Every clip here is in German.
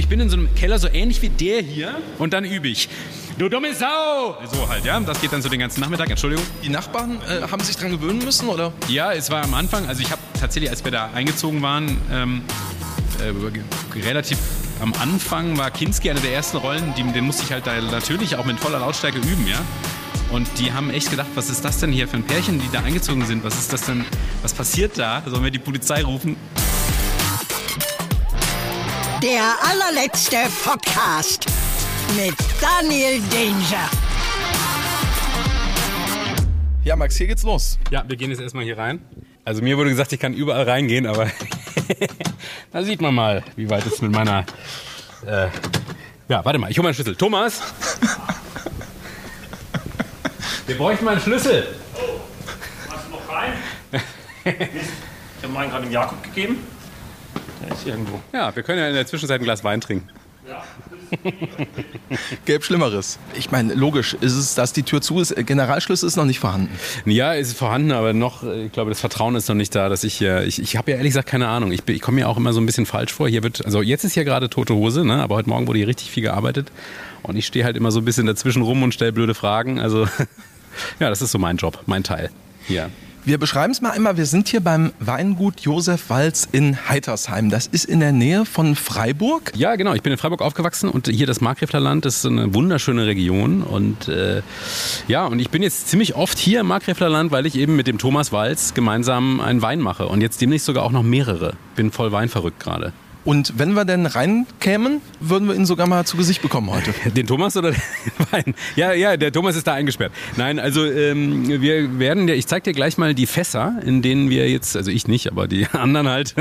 ich bin in so einem Keller so ähnlich wie der hier und dann übe ich. Du dumme Sau! So halt, ja. Das geht dann so den ganzen Nachmittag. Entschuldigung. Die Nachbarn äh, haben sich dran gewöhnen müssen, oder? Ja, es war am Anfang, also ich habe tatsächlich, als wir da eingezogen waren, ähm, äh, relativ am Anfang war Kinski eine der ersten Rollen, die, den musste ich halt da natürlich auch mit voller Lautstärke üben, ja. Und die haben echt gedacht, was ist das denn hier für ein Pärchen, die da eingezogen sind? Was ist das denn? Was passiert da? Sollen wir die Polizei rufen? Der allerletzte Podcast mit Daniel Danger. Ja, Max, hier geht's los. Ja, wir gehen jetzt erstmal hier rein. Also mir wurde gesagt, ich kann überall reingehen, aber da sieht man mal, wie weit es mit meiner... Äh ja, warte mal, ich hole meinen Schlüssel. Thomas! Wir bräuchten mal einen Schlüssel. Oh, hast du noch rein? ich habe meinen gerade dem Jakob gegeben. Der ist irgendwo. Ja, wir können ja in der Zwischenzeit ein Glas Wein trinken. Ja. Gäbe Schlimmeres. Ich meine, logisch ist es, dass die Tür zu ist. Generalschlüssel ist noch nicht vorhanden. Ja, ist vorhanden, aber noch, äh, ich glaube, das Vertrauen ist noch nicht da, dass ich hier, ich, ich habe ja ehrlich gesagt keine Ahnung. Ich, bin- ich komme mir auch immer so ein bisschen falsch vor. Hier wird, also jetzt ist hier gerade tote Hose, ne? aber heute Morgen wurde hier richtig viel gearbeitet. Und ich stehe halt immer so ein bisschen dazwischen rum und stelle blöde Fragen. Also, ja, das ist so mein Job, mein Teil. Hier. Wir beschreiben es mal einmal. Wir sind hier beim Weingut Josef Walz in Heitersheim. Das ist in der Nähe von Freiburg. Ja, genau. Ich bin in Freiburg aufgewachsen und hier das Markgräflerland ist eine wunderschöne Region. Und äh, ja, und ich bin jetzt ziemlich oft hier im Markgräflerland, weil ich eben mit dem Thomas Walz gemeinsam einen Wein mache. Und jetzt demnächst sogar auch noch mehrere. Bin voll weinverrückt gerade. Und wenn wir denn reinkämen, würden wir ihn sogar mal zu Gesicht bekommen heute. Den Thomas oder den Wein? Ja, ja, der Thomas ist da eingesperrt. Nein, also ähm, wir werden dir, ich zeig dir gleich mal die Fässer, in denen wir jetzt, also ich nicht, aber die anderen halt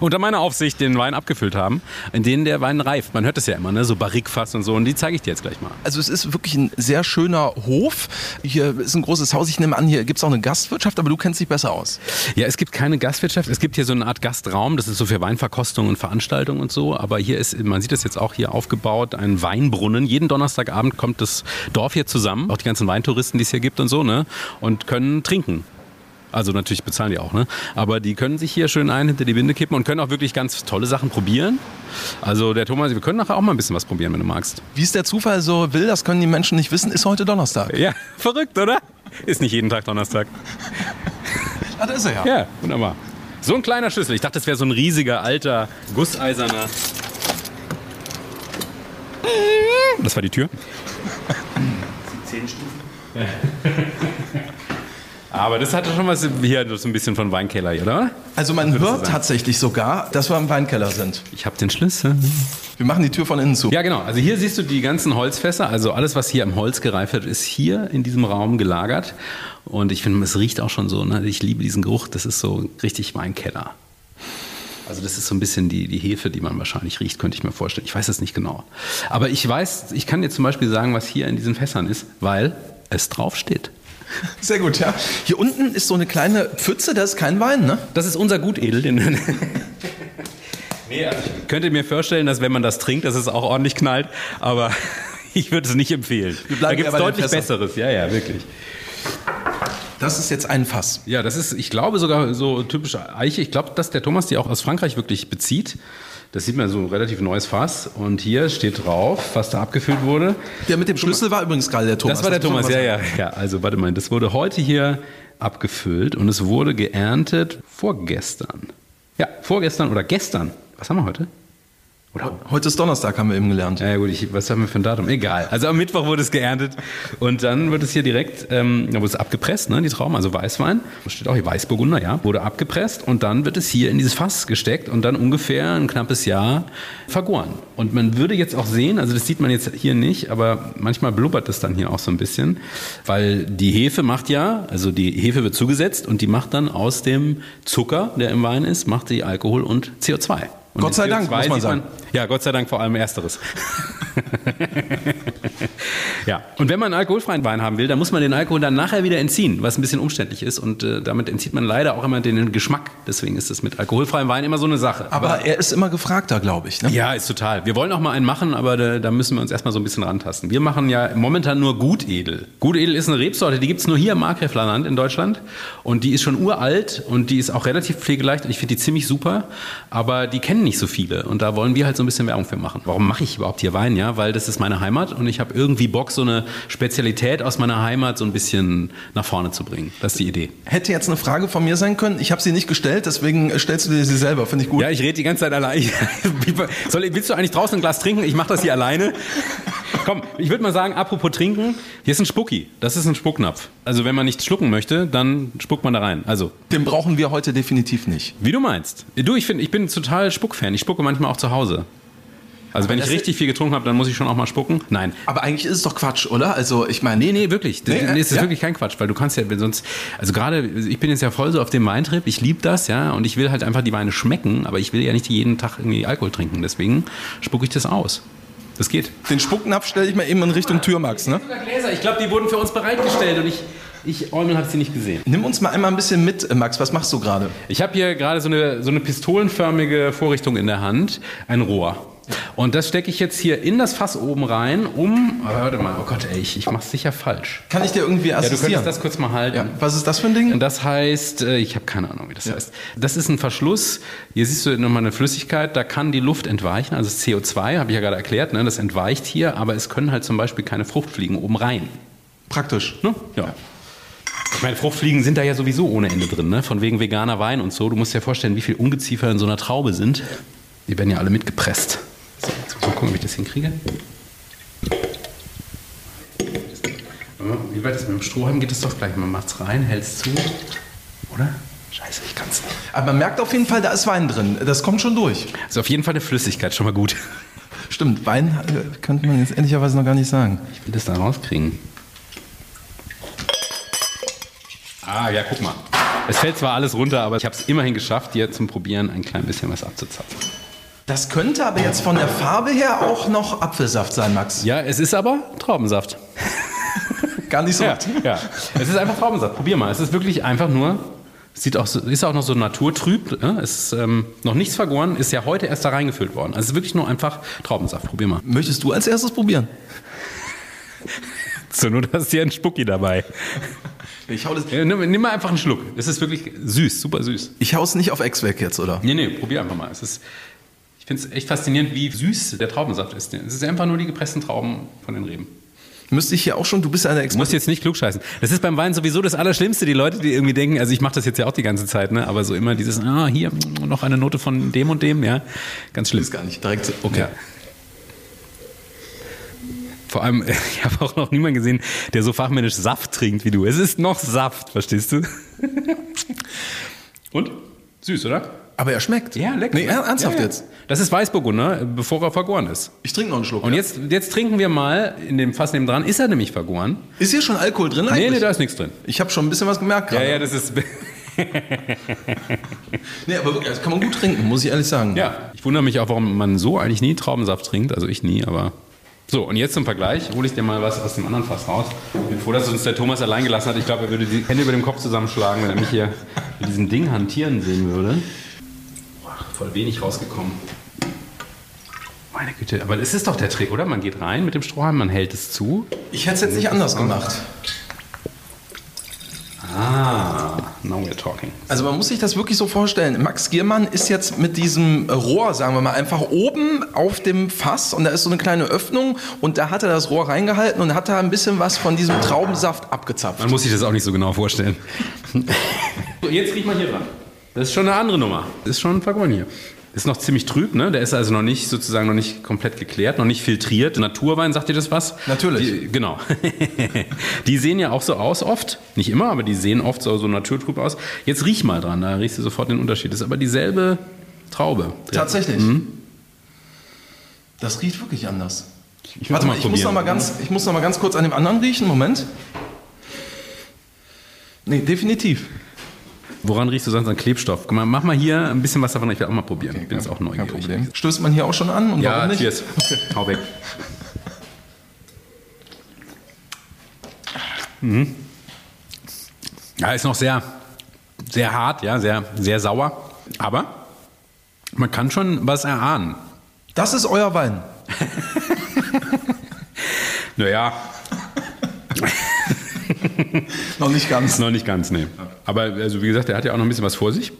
unter meiner Aufsicht den Wein abgefüllt haben, in denen der Wein reift. Man hört es ja immer, ne? So Barrikfass und so. Und die zeige ich dir jetzt gleich mal. Also es ist wirklich ein sehr schöner Hof. Hier ist ein großes Haus. Ich nehme an, hier gibt es auch eine Gastwirtschaft, aber du kennst dich besser aus. Ja, es gibt keine Gastwirtschaft. Es gibt hier so eine Art Gastraum. Das ist so für Weinverkostung und Veranstaltungen und so. Aber hier ist, man sieht das jetzt auch hier aufgebaut, ein Weinbrunnen. Jeden Donnerstagabend kommt das Dorf hier zusammen, auch die ganzen Weintouristen, die es hier gibt und so, ne? Und können trinken. Also natürlich bezahlen die auch, ne? Aber die können sich hier schön ein hinter die Winde kippen und können auch wirklich ganz tolle Sachen probieren. Also der Thomas, wir können nachher auch mal ein bisschen was probieren, wenn du magst. Wie es der Zufall so will, das können die Menschen nicht wissen, ist heute Donnerstag. Ja, verrückt, oder? Ist nicht jeden Tag Donnerstag. Ah, da ist er ja. Ja, wunderbar. So ein kleiner Schlüssel. Ich dachte, das wäre so ein riesiger, alter, gusseiserner. Das war die Tür. Zehn Stufen. Aber das hatte schon was hier so ein bisschen von Weinkeller, oder? Also man hört tatsächlich sogar, dass wir im Weinkeller sind. Ich habe den Schlüssel. Wir machen die Tür von innen zu. Ja, genau. Also hier siehst du die ganzen Holzfässer. Also alles, was hier am Holz gereift wird, ist hier in diesem Raum gelagert. Und ich finde, es riecht auch schon so. Ne? Ich liebe diesen Geruch. Das ist so richtig Weinkeller. Also das ist so ein bisschen die, die Hefe, die man wahrscheinlich riecht, könnte ich mir vorstellen. Ich weiß es nicht genau. Aber ich weiß, ich kann dir zum Beispiel sagen, was hier in diesen Fässern ist, weil es draufsteht. Sehr gut, ja. Hier unten ist so eine kleine Pfütze, da ist kein Wein, ne? Das ist unser Gutedel. Den nee, also ich könnte mir vorstellen, dass wenn man das trinkt, dass es auch ordentlich knallt. Aber ich würde es nicht empfehlen. Da gibt es deutlich. Besseres. Ja, ja, wirklich. Das ist jetzt ein Fass. Ja, das ist, ich glaube, sogar so typisch Eiche. Ich glaube, dass der Thomas die auch aus Frankreich wirklich bezieht. Das sieht man so ein relativ neues Fass. Und hier steht drauf, was da abgefüllt wurde. Der mit dem Schlüssel war übrigens gerade der Thomas. Das war der man Thomas, ja, ja, ja. Also, warte mal, das wurde heute hier abgefüllt und es wurde geerntet vorgestern. Ja, vorgestern oder gestern. Was haben wir heute? Oder Heute ist Donnerstag, haben wir eben gelernt. ja, gut, ich, was haben wir für ein Datum? Egal. Also am Mittwoch wurde es geerntet und dann wird es hier direkt, ähm, da wurde es abgepresst, ne, die Trauben, also Weißwein, da steht auch hier Weißburgunder, ja, wurde abgepresst und dann wird es hier in dieses Fass gesteckt und dann ungefähr ein knappes Jahr vergoren. Und man würde jetzt auch sehen, also das sieht man jetzt hier nicht, aber manchmal blubbert es dann hier auch so ein bisschen, weil die Hefe macht ja, also die Hefe wird zugesetzt und die macht dann aus dem Zucker, der im Wein ist, macht die Alkohol und CO2. Und Gott sei Dank, muss man sagen. ja, Gott sei Dank vor allem Ersteres. ja, und wenn man einen alkoholfreien Wein haben will, dann muss man den Alkohol dann nachher wieder entziehen, was ein bisschen umständlich ist. Und äh, damit entzieht man leider auch immer den Geschmack. Deswegen ist es mit alkoholfreiem Wein immer so eine Sache. Aber er ist immer gefragter, glaube ich. Ne? Ja, ist total. Wir wollen auch mal einen machen, aber da, da müssen wir uns erstmal so ein bisschen rantasten. Wir machen ja momentan nur Gutedel. Gutedel ist eine Rebsorte, die gibt es nur hier im Markgräflerland in Deutschland. Und die ist schon uralt und die ist auch relativ pflegeleicht und ich finde die ziemlich super. Aber die kennen nicht so viele. Und da wollen wir halt so ein bisschen Werbung für machen. Warum mache ich überhaupt hier Wein? Ja, weil das ist meine Heimat und ich habe irgendwie Bock, so eine Spezialität aus meiner Heimat so ein bisschen nach vorne zu bringen. Das ist die Idee. Hätte jetzt eine Frage von mir sein können. Ich habe sie nicht gestellt, deswegen stellst du dir sie selber. Finde ich gut. Ja, ich rede die ganze Zeit allein. Soll, willst du eigentlich draußen ein Glas trinken? Ich mache das hier alleine. Komm, ich würde mal sagen, apropos trinken, hier ist ein Spucki. Das ist ein Spucknapf. Also wenn man nichts schlucken möchte, dann spuckt man da rein. Also, Den brauchen wir heute definitiv nicht. wie du meinst. Du, ich finde, ich bin total Spuckfan. Ich spucke manchmal auch zu Hause. Also wenn ich richtig viel getrunken habe, dann muss ich schon auch mal spucken. Nein. Aber eigentlich ist es doch Quatsch, oder? Also ich meine, Nee, nee, wirklich. Nee, Nee, es ist ja? wirklich kein Quatsch, weil du kannst ja wenn sonst, also gerade, ich bin jetzt ja voll so auf dem Weintrip, ich liebe das, ja, und ich will halt einfach die Weine schmecken, aber ich will ja nicht jeden Tag irgendwie Alkohol trinken, deswegen spucke ich das aus. Das geht. den Spucknapf stelle ich mal eben in Richtung Tür, Max. Ne? Gläser, ich glaube, die wurden für uns bereitgestellt und ich, ich Eumel habe sie nicht gesehen. Nimm uns mal einmal ein bisschen mit, äh, Max. Was machst du gerade? Ich habe hier gerade so eine, so eine pistolenförmige Vorrichtung in der Hand, ein Rohr. Und das stecke ich jetzt hier in das Fass oben rein, um. Aber warte mal, oh Gott, ey, ich, ich mach's sicher falsch. Kann ich dir irgendwie Ja, du assistieren? könntest das kurz mal halten. ja. Was ist das für ein Ding? Das heißt, äh, ich habe keine Ahnung, wie das heißt. Das ist ein Verschluss. Hier siehst du nochmal eine Flüssigkeit, da kann die Luft entweichen. Also das CO2, habe ich ja gerade erklärt, ne, das entweicht hier, aber es können halt zum Beispiel keine Fruchtfliegen oben rein. Praktisch. Ne? Ja. Ich meine, Fruchtfliegen sind da ja sowieso ohne Ende drin, ne? von wegen veganer Wein und so. Du musst dir vorstellen, wie viel Ungeziefer in so einer Traube sind. Die werden ja alle mitgepresst. So, jetzt muss ich mal gucken, ob ich das hinkriege. Wie weit ist mit dem Strohhalm? Geht es doch gleich. Man macht's rein, hält's zu. Oder? Scheiße, ich kann's nicht. Aber man merkt auf jeden Fall, da ist Wein drin. Das kommt schon durch. Ist auf jeden Fall eine Flüssigkeit, schon mal gut. Stimmt, Wein äh, könnte man jetzt ehrlicherweise noch gar nicht sagen. Ich will das da rauskriegen. Ah, ja, guck mal. Es fällt zwar alles runter, aber ich habe es immerhin geschafft, dir zum Probieren ein klein bisschen was abzuzapfen. Das könnte aber jetzt von der Farbe her auch noch Apfelsaft sein, Max. Ja, es ist aber Traubensaft. Gar nicht so. Ja, ja. Es ist einfach Traubensaft. Probier mal. Es ist wirklich einfach nur. Sieht auch ist auch noch so naturtrüb. Ne? Es ist ähm, noch nichts vergoren, ist ja heute erst da reingefüllt worden. Also es ist wirklich nur einfach Traubensaft. Probier mal. Möchtest du als erstes probieren? So, nur hast hier ein Spucki dabei. Ich hau, das, Ja, nimm, nimm mal einfach einen Schluck. Es ist wirklich süß, super süß. ich hau's nicht auf Ex weg jetzt, oder? Nee, nee, probier einfach mal. Es ist, ich finde es echt faszinierend, wie süß der Traubensaft ist. Es ist einfach nur die gepressten Trauben von den Reben. Müsste ich hier auch schon, du bist ja der Du musst Experte. jetzt nicht klugscheißen. Das ist beim Wein sowieso das Allerschlimmste. Die Leute, die irgendwie denken, also ich mache das jetzt ja auch die ganze Zeit, ne? aber so immer dieses, ah, hier noch eine Note von dem und dem, ja, ganz schlimm. Ist gar nicht direkt. so- Okay. Ja. Vor allem, ich habe auch noch niemanden gesehen, der so fachmännisch Saft trinkt wie du. Es ist noch Saft, verstehst du? Und? Süß, oder? Aber er schmeckt. Ja, lecker. Nee, er- ernsthaft Ja, ja. jetzt. Das ist Weißburgunder, bevor er vergoren ist. Ich trinke noch einen Schluck. Und ja. jetzt, jetzt trinken wir mal, in dem Fass neben dran, ist er nämlich vergoren? Ist hier schon Alkohol drin Nee, eigentlich? nee, da ist nichts drin. Ich habe schon ein bisschen was gemerkt Ja, gerade. ja, das ist. Nee, aber wirklich, das kann man gut trinken, muss ich ehrlich sagen. Ja, ich wundere mich auch, warum man so eigentlich nie Traubensaft trinkt. Also ich nie, aber. So, und jetzt zum Vergleich hole ich dir mal was aus dem anderen Fass raus. Ich bin froh, dass uns der Thomas allein gelassen hat. Ich glaube, er würde die Hände über dem Kopf zusammenschlagen, wenn er mich hier mit diesem Ding hantieren sehen würde. Voll wenig rausgekommen. Meine Güte, aber es ist doch der Trick, oder? Man geht rein mit dem Strohhalm, man hält es zu. Ich hätte es jetzt nicht anders gemacht. Ah, now we're talking. Also man muss sich das wirklich so vorstellen. Max Giermann ist jetzt mit diesem Rohr, sagen wir mal, einfach oben auf dem Fass und da ist so eine kleine Öffnung und da hat er das Rohr reingehalten und hat da ein bisschen was von diesem Traubensaft abgezapft. Man muss sich das auch nicht so genau vorstellen. so, jetzt riech mal hier dran. Das ist schon eine andere Nummer. Das ist schon vergoren hier. Ist noch ziemlich trüb, ne? Der ist also noch nicht sozusagen noch nicht komplett geklärt, noch nicht filtriert. Naturwein, sagt dir das was? Natürlich. Die, genau. die sehen ja auch so aus oft. Nicht immer, aber die sehen oft so, so naturtrüb aus. Jetzt riech mal dran, da riechst du sofort den Unterschied. Das ist aber dieselbe Traube. Tatsächlich. Das riecht wirklich anders. Ich Warte mal, ich muss, noch mal ganz, ich muss noch mal ganz kurz an dem anderen riechen. Moment. Nee, definitiv. Woran riechst du sonst an Klebstoff? Guck mal, mach mal hier ein bisschen was davon, ich werde auch mal probieren. Okay, Bin jetzt auch neugierig. Stößt man hier auch schon an? Und ja, warum nicht? cheers. Okay. Hau weg. Mhm. Ja, ist noch sehr, sehr hart, ja, sehr, sehr sauer. Aber man kann schon was erahnen. Das ist euer Wein. naja. Noch nicht ganz. noch nicht ganz, nee. Aber also wie gesagt, der hat ja auch noch ein bisschen was vor sich.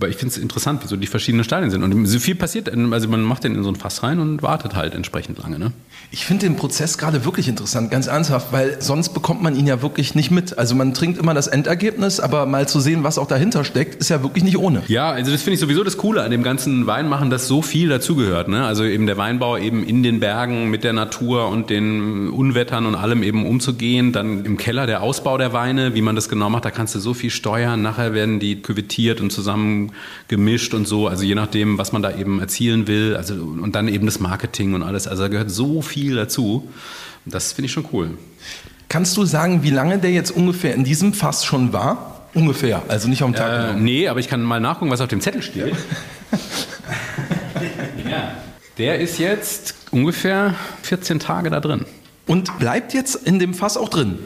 Aber ich finde es interessant, wie so die verschiedenen Stadien sind. Und so viel passiert, also man macht den in so ein Fass rein und wartet halt entsprechend lange. Ne? Ich finde den Prozess gerade wirklich interessant, ganz ernsthaft, weil sonst bekommt man ihn ja wirklich nicht mit. Also man trinkt immer das Endergebnis, aber mal zu sehen, was auch dahinter steckt, ist ja wirklich nicht ohne. Ja, also das finde ich sowieso das Coole an dem ganzen Weinmachen, dass so viel dazugehört. Ne? Also eben der Weinbau eben in den Bergen mit der Natur und den Unwettern und allem eben umzugehen. Dann im Keller der Ausbau der Weine, wie man das genau macht, da kannst du so viel steuern. Nachher werden die küvettiert und zusammen gemischt und so. Also je nachdem, was man da eben erzielen will. Also und dann eben das Marketing und alles. Also da gehört so viel dazu. Das finde ich schon cool. Kannst du sagen, wie lange der jetzt ungefähr in diesem Fass schon war? Ungefähr, also nicht am Tag. Äh, genau. nee, aber ich kann mal nachgucken, was auf dem Zettel steht. ja. Der ist jetzt ungefähr 14 Tage da drin. Und bleibt jetzt in dem Fass auch drin.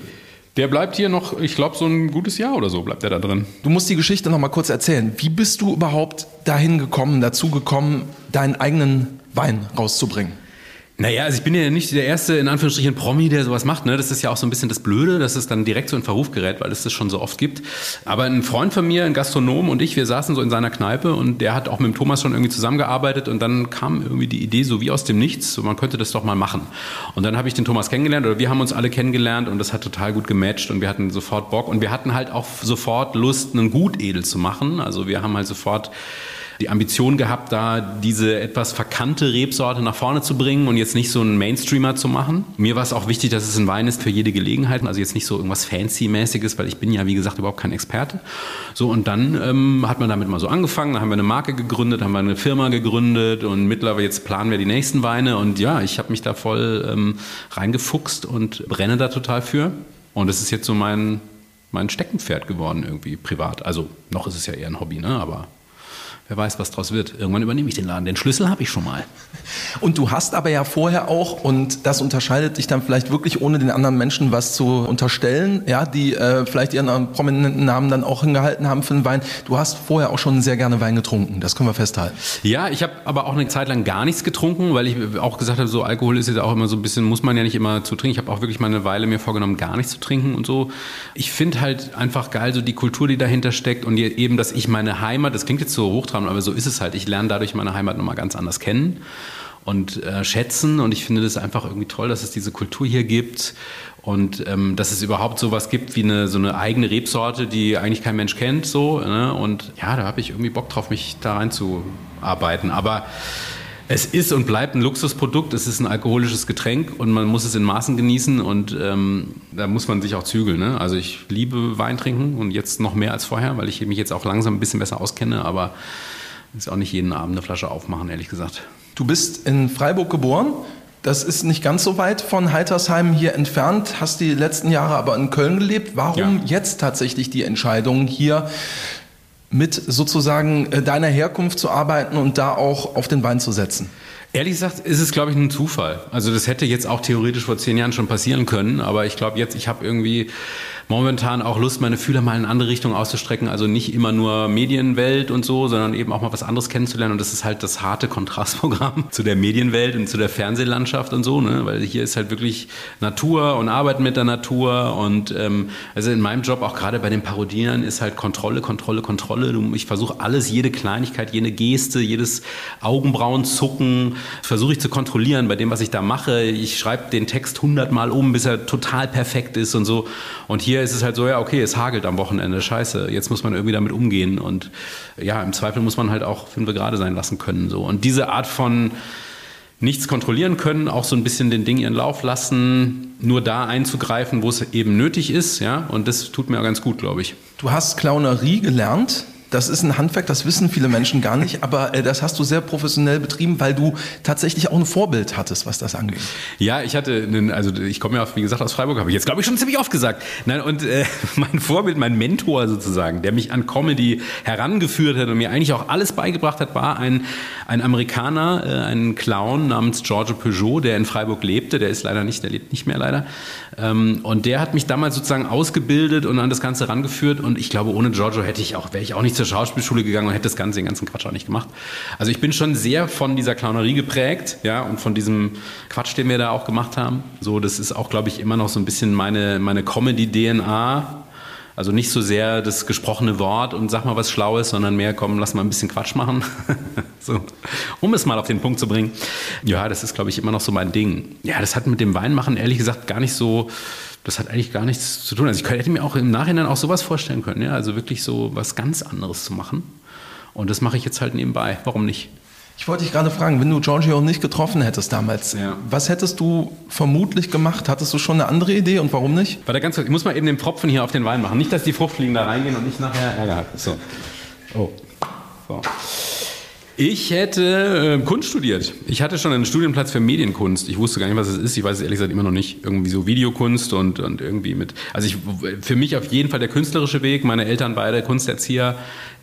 Der bleibt hier noch, ich glaube, so ein gutes Jahr oder so bleibt der da drin. Du musst die Geschichte noch mal kurz erzählen. Wie bist du überhaupt dahin gekommen, dazu gekommen, deinen eigenen Wein rauszubringen? Naja, also ich bin ja nicht der erste, in Anführungsstrichen, Promi, der sowas macht. Ne? Das ist ja auch so ein bisschen das Blöde, dass es dann direkt so in Verruf gerät, weil es das schon so oft gibt. Aber ein Freund von mir, ein Gastronom und ich, wir saßen so in seiner Kneipe und der hat auch mit dem Thomas schon irgendwie zusammengearbeitet und dann kam irgendwie die Idee so wie aus dem Nichts, so man könnte das doch mal machen. Und dann habe ich den Thomas kennengelernt oder wir haben uns alle kennengelernt und das hat total gut gematcht und wir hatten sofort Bock und wir hatten halt auch sofort Lust, einen Gutedel zu machen. Also wir haben halt sofort die Ambition gehabt, da diese etwas verkannte Rebsorte nach vorne zu bringen und jetzt nicht so einen Mainstreamer zu machen. Mir war es auch wichtig, dass es ein Wein ist für jede Gelegenheit, also jetzt nicht so irgendwas Fancy-mäßiges, weil ich bin ja, wie gesagt, überhaupt kein Experte. So, und dann ähm, hat man damit mal so angefangen, dann haben wir eine Marke gegründet, haben wir eine Firma gegründet und mittlerweile jetzt planen wir die nächsten Weine und ja, ich habe mich da voll ähm, reingefuchst und brenne da total für. Und es ist jetzt so mein, mein Steckenpferd geworden irgendwie privat. Also noch ist es ja eher ein Hobby, ne? aber wer weiß, was draus wird. Irgendwann übernehme ich den Laden. Den Schlüssel habe ich schon mal. Und du hast aber ja vorher auch, und das unterscheidet dich dann vielleicht wirklich, ohne den anderen Menschen was zu unterstellen, ja, die äh, vielleicht ihren prominenten Namen dann auch hingehalten haben für den Wein. Du hast vorher auch schon sehr gerne Wein getrunken. Das können wir festhalten. Ja, ich habe aber auch eine Zeit lang gar nichts getrunken, weil ich auch gesagt habe, so Alkohol ist jetzt auch immer so ein bisschen, muss man ja nicht immer zu trinken. Ich habe auch wirklich mal eine Weile mir vorgenommen, gar nichts zu trinken und so. Ich finde halt einfach geil, so die Kultur, die dahinter steckt und eben, dass ich meine Heimat, das klingt jetzt so hochtrabend, aber so ist es halt. Ich lerne dadurch meine Heimat nochmal ganz anders kennen und äh, schätzen. Und ich finde das einfach irgendwie toll, dass es diese Kultur hier gibt und ähm, dass es überhaupt sowas gibt wie eine so eine eigene Rebsorte, die eigentlich kein Mensch kennt. So ne? und ja, da habe ich irgendwie Bock drauf, mich da reinzuarbeiten. Aber es ist und bleibt ein Luxusprodukt. Es ist ein alkoholisches Getränk und man muss es in Maßen genießen und ähm, da muss man sich auch zügeln. Ne? Also ich liebe Wein trinken und jetzt noch mehr als vorher, weil ich mich jetzt auch langsam ein bisschen besser auskenne. Aber ist auch nicht jeden Abend eine Flasche aufmachen, ehrlich gesagt. Du bist in Freiburg geboren. Das ist nicht ganz so weit von Heitersheim hier entfernt, hast die letzten Jahre aber in Köln gelebt. Warum Ja. jetzt tatsächlich die Entscheidung, hier mit sozusagen äh, deiner Herkunft zu arbeiten und da auch auf den Wein zu setzen? Ehrlich gesagt ist es, glaube ich, ein Zufall. Also das hätte jetzt auch theoretisch vor zehn Jahren schon passieren können, aber ich glaube jetzt, ich habe irgendwie momentan auch Lust, meine Fühler mal in andere Richtung auszustrecken. Also nicht immer nur Medienwelt und so, sondern eben auch mal was anderes kennenzulernen. Und das ist halt das harte Kontrastprogramm zu der Medienwelt und zu der Fernsehlandschaft und so, ne? Weil hier ist halt wirklich Natur und Arbeiten mit der Natur. Und ähm, also in meinem Job, auch gerade bei den Parodieren, ist halt Kontrolle, Kontrolle, Kontrolle. Ich versuche alles, jede Kleinigkeit, jede Geste, jedes Augenbrauenzucken, versuche ich zu kontrollieren bei dem, was ich da mache. Ich schreibe den Text hundertmal um, bis er total perfekt ist und so. Und hier ist es halt so, ja, okay, es hagelt am Wochenende, scheiße, jetzt muss man irgendwie damit umgehen. Und ja, im Zweifel muss man halt auch fünf gerade sein lassen können. So. Und diese Art von nichts kontrollieren können, auch so ein bisschen den Ding ihren Lauf lassen, nur da einzugreifen, wo es eben nötig ist, ja, und das tut mir ganz gut, glaube ich. Du hast Clownerie gelernt. Das ist ein Handwerk, das wissen viele Menschen gar nicht, aber äh, das hast du sehr professionell betrieben, weil du tatsächlich auch ein Vorbild hattest, was das angeht. Ja, ich hatte, einen, also ich komme ja, wie gesagt, aus Freiburg, habe ich jetzt, glaube ich, schon ziemlich oft gesagt. Nein, und äh, mein Vorbild, mein Mentor sozusagen, der mich an Comedy herangeführt hat und mir eigentlich auch alles beigebracht hat, war ein, ein Amerikaner, äh, ein Clown namens George Peugeot, der in Freiburg lebte. Der ist leider nicht, der lebt nicht mehr leider. Ähm, und der hat mich damals sozusagen ausgebildet und an das Ganze rangeführt. Und ich glaube, ohne Giorgio hätte ich auch, wäre ich auch nicht zur Schauspielschule gegangen und hätte das Ganze, den ganzen Quatsch auch nicht gemacht. Also ich bin schon sehr von dieser Clownerie geprägt, ja, und von diesem Quatsch, den wir da auch gemacht haben. So, das ist auch, glaube ich, immer noch so ein bisschen meine, meine Comedy-DNA. Also nicht so sehr das gesprochene Wort und sag mal was Schlaues, sondern mehr, komm, lass mal ein bisschen Quatsch machen. so, um es mal auf den Punkt zu bringen. Ja, das ist, glaube ich, immer noch so mein Ding. Ja, das hat mit dem Weinmachen ehrlich gesagt gar nicht so, das hat eigentlich gar nichts zu tun. Also ich hätte mir auch im Nachhinein auch sowas vorstellen können, ja, also wirklich so was ganz anderes zu machen. Und das mache ich jetzt halt nebenbei. Warum nicht? Ich wollte dich gerade fragen, wenn du Giorgio nicht getroffen hättest damals, Ja. was hättest du vermutlich gemacht? Hattest du schon eine andere Idee und warum nicht? Warte ganz kurz, ich muss mal eben den Tropfen hier auf den Wein machen. Nicht, dass die Fruchtfliegen da reingehen und ich nachher Ärger habe. So. Oh. So. Ich hätte äh, Kunst studiert. Ich hatte schon einen Studienplatz für Medienkunst. Ich wusste gar nicht, was es ist. Ich weiß es ehrlich gesagt immer noch nicht. Irgendwie so Videokunst und, und irgendwie mit. Also ich, für mich auf jeden Fall der künstlerische Weg. Meine Eltern beide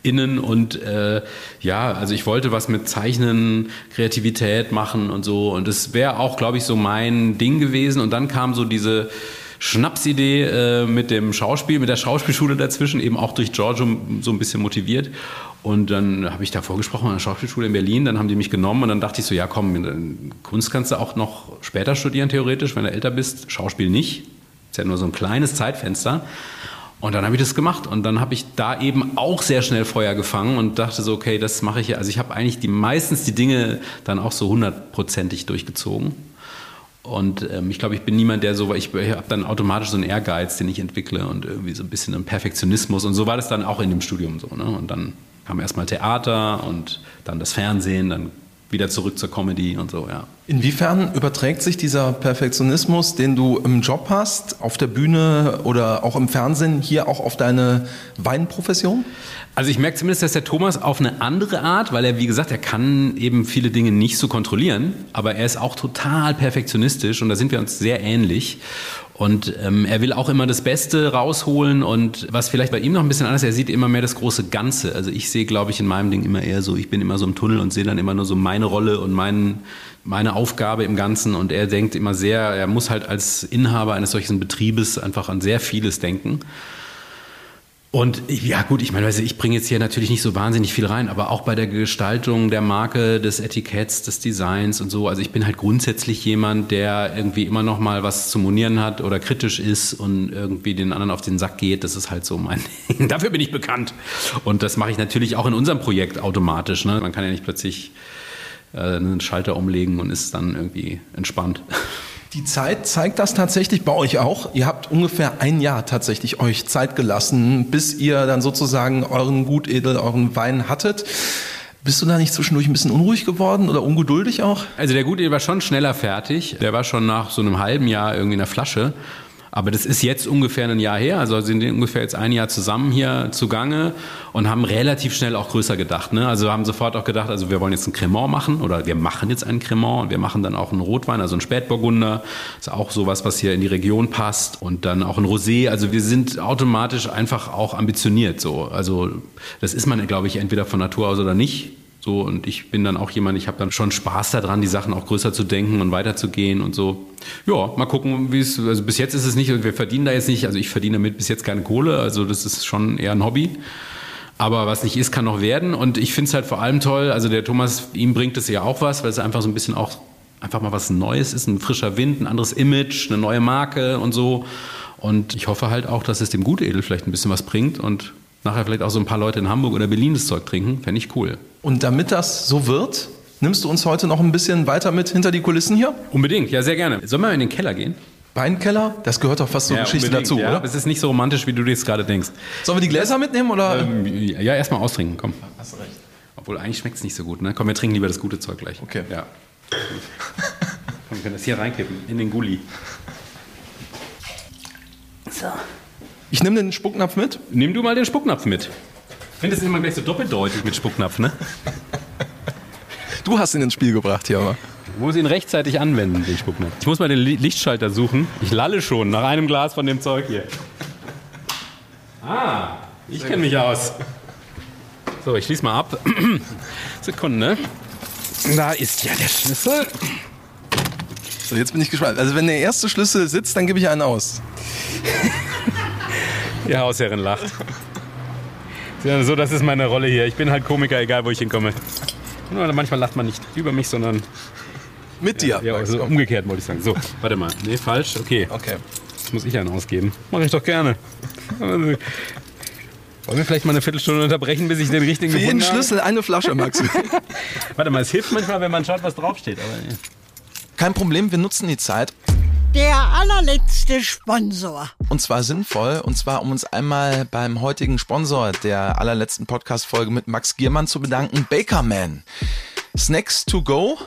KunsterzieherInnen und äh, ja, also ich wollte was mit Zeichnen, Kreativität machen und so. Und das wäre auch, glaube ich, so mein Ding gewesen. Und dann kam so diese Schnapsidee äh, mit dem Schauspiel, mit der Schauspielschule dazwischen, eben auch durch Giorgio so ein bisschen motiviert. Und dann habe ich da vorgesprochen an der Schauspielschule in Berlin, dann haben die mich genommen und dann dachte ich so, ja komm, Kunst kannst du auch noch später studieren, theoretisch, wenn du älter bist, Schauspiel nicht. Ist ja nur so ein kleines Zeitfenster. Und dann habe ich das gemacht und dann habe ich da eben auch sehr schnell Feuer gefangen und dachte so, okay, das mache ich ja. Also ich habe eigentlich die meistens die Dinge dann auch so hundertprozentig durchgezogen. Und ähm, ich glaube, ich bin niemand, der so, weil ich, ich habe dann automatisch so einen Ehrgeiz, den ich entwickle und irgendwie so ein bisschen einen Perfektionismus. Und so war das dann auch in dem Studium so. Ne? Und dann kam erstmal Theater und dann das Fernsehen, dann wieder zurück zur Comedy und so, ja. Inwiefern überträgt sich dieser Perfektionismus, den du im Job hast, auf der Bühne oder auch im Fernsehen, hier auch auf deine Weinprofession? Also ich merke zumindest, dass der Thomas auf eine andere Art, weil er, wie gesagt, er kann eben viele Dinge nicht so kontrollieren, aber er ist auch total perfektionistisch und da sind wir uns sehr ähnlich. Und ähm, er will auch immer das Beste rausholen und was vielleicht bei ihm noch ein bisschen anders, er sieht immer mehr das große Ganze. Also ich sehe, glaube ich, in meinem Ding immer eher so, ich bin immer so im Tunnel und sehe dann immer nur so meine Rolle und mein, meine Aufgabe im Ganzen und er denkt immer sehr, er muss halt als Inhaber eines solchen Betriebes einfach an sehr vieles denken. Und ja gut, ich meine, ich bringe jetzt hier natürlich nicht so wahnsinnig viel rein, aber auch bei der Gestaltung der Marke, des Etiketts, des Designs und so. Also ich bin halt grundsätzlich jemand, der irgendwie immer noch mal was zu monieren hat oder kritisch ist und irgendwie den anderen auf den Sack geht. Das ist halt so mein Ding. Dafür bin ich bekannt. Und das mache ich natürlich auch in unserem Projekt automatisch. Ne? Man kann ja nicht plötzlich äh, einen Schalter umlegen und ist dann irgendwie entspannt. Die Zeit zeigt das tatsächlich bei euch auch. Ihr habt ungefähr ein Jahr tatsächlich euch Zeit gelassen, bis ihr dann sozusagen euren Gutedel, euren Wein hattet. Bist du da nicht zwischendurch ein bisschen unruhig geworden oder ungeduldig auch? Also der Gute war schon schneller fertig. Der war schon nach so einem halben Jahr irgendwie in der Flasche. Aber das ist jetzt ungefähr ein Jahr her. Also sind ungefähr jetzt ein Jahr zusammen hier zugange und haben relativ schnell auch größer gedacht. Ne? Also haben sofort auch gedacht, also wir wollen jetzt ein Cremant machen oder wir machen jetzt einen Cremant und wir machen dann auch einen Rotwein, also einen Spätburgunder. ist auch sowas, was hier in die Region passt und dann auch ein Rosé. Also wir sind automatisch einfach auch ambitioniert. So, also das ist man, glaube ich, entweder von Natur aus oder nicht. So, und ich bin dann auch jemand, ich habe dann schon Spaß daran, die Sachen auch größer zu denken und weiterzugehen und so. Ja, mal gucken, wie es, also bis jetzt ist es nicht, wir verdienen da jetzt nicht, also ich verdiene damit bis jetzt keine Kohle, also das ist schon eher ein Hobby. Aber was nicht ist, kann noch werden. Und ich finde es halt vor allem toll, also der Thomas, ihm bringt es ja auch was, weil es einfach so ein bisschen auch einfach mal was Neues ist, ein frischer Wind, ein anderes Image, eine neue Marke und so. Und ich hoffe halt auch, dass es dem Gutedel vielleicht ein bisschen was bringt und nachher vielleicht auch so ein paar Leute in Hamburg oder Berlin das Zeug trinken. Fände ich cool. Und damit das so wird, nimmst du uns heute noch ein bisschen weiter mit hinter die Kulissen hier? Unbedingt, ja, sehr gerne. Sollen wir in den Keller gehen? Weinkeller, das gehört doch fast zur Geschichte unbedingt, dazu, ja. oder? Es ist nicht so romantisch, wie du dir jetzt gerade denkst. Sollen wir die Gläser mitnehmen oder? Ähm, ja, erstmal austrinken, komm. Hast recht. Obwohl eigentlich schmeckt es nicht so gut, ne? Komm, wir trinken lieber das gute Zeug gleich. Okay. Ja. komm, wir können das hier reinkippen, in den Gulli. So. Ich nehme den Spucknapf mit. Nimm du mal den Spucknapf mit. Finde es immer gleich so doppeldeutig mit Spucknapf, ne? Du hast ihn ins Spiel gebracht hier, aber. Ich muss ihn rechtzeitig anwenden, den Spucknapf. Ich muss mal den Li- Lichtschalter suchen. Ich lalle schon nach einem Glas von dem Zeug hier. Ah, ich kenne mich aus. So, ich schließe mal ab. Sekunde. Da ist ja der Schlüssel. So, jetzt bin ich gespannt. Also, wenn der erste Schlüssel sitzt, dann gebe ich einen aus. Die Hausherrin lacht. Ja, so, das ist meine Rolle hier. Ich bin halt Komiker, egal wo ich hinkomme. Nur manchmal lacht man nicht über mich, sondern Mit dir. ja, also umgekehrt wollte ich sagen. So, warte mal. Nee, falsch. Okay, Okay. jetzt muss ich einen ausgeben. Mache ich doch gerne. Wollen wir vielleicht mal eine Viertelstunde unterbrechen, bis ich den richtigen Für jeden gefunden habe? Schlüssel eine Flasche, Max. Warte mal, es hilft manchmal, wenn man schaut, was draufsteht. Aber äh, Kein Problem, wir nutzen die Zeit. Der allerletzte Sponsor. Und zwar sinnvoll. Und zwar, um uns einmal beim heutigen Sponsor der allerletzten Podcast-Folge mit Max Giermann zu bedanken. Bakerman. Snacks to go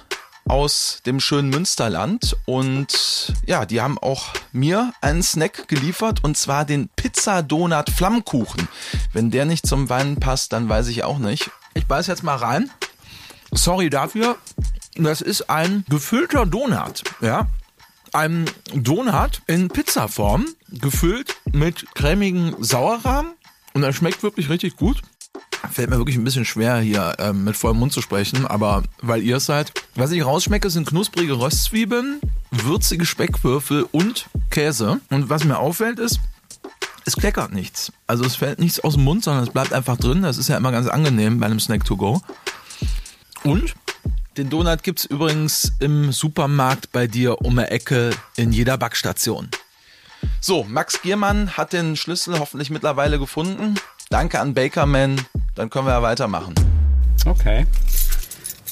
aus dem schönen Münsterland. Und ja, die haben auch mir einen Snack geliefert. Und zwar den Pizza Donut Flammkuchen. Wenn der nicht zum Wein passt, dann weiß ich auch nicht. Ich beiß jetzt mal rein. Sorry dafür. Das ist ein gefüllter Donut. Ja, ein Donut in Pizzaform, gefüllt mit cremigem Sauerrahm. Und er schmeckt wirklich richtig gut. Fällt mir wirklich ein bisschen schwer, hier ähm, mit vollem Mund zu sprechen, aber weil ihr es seid. Was ich rausschmecke, sind knusprige Röstzwiebeln, würzige Speckwürfel und Käse. Und was mir auffällt ist, es kleckert nichts. Also es fällt nichts aus dem Mund, sondern es bleibt einfach drin. Das ist ja immer ganz angenehm bei einem Snack to go. Und den Donut gibt's übrigens im Supermarkt bei dir um die Ecke in jeder Backstation. So, Max Giermann hat den Schlüssel hoffentlich mittlerweile gefunden. Danke an Bakerman. Dann können wir ja weitermachen. okay.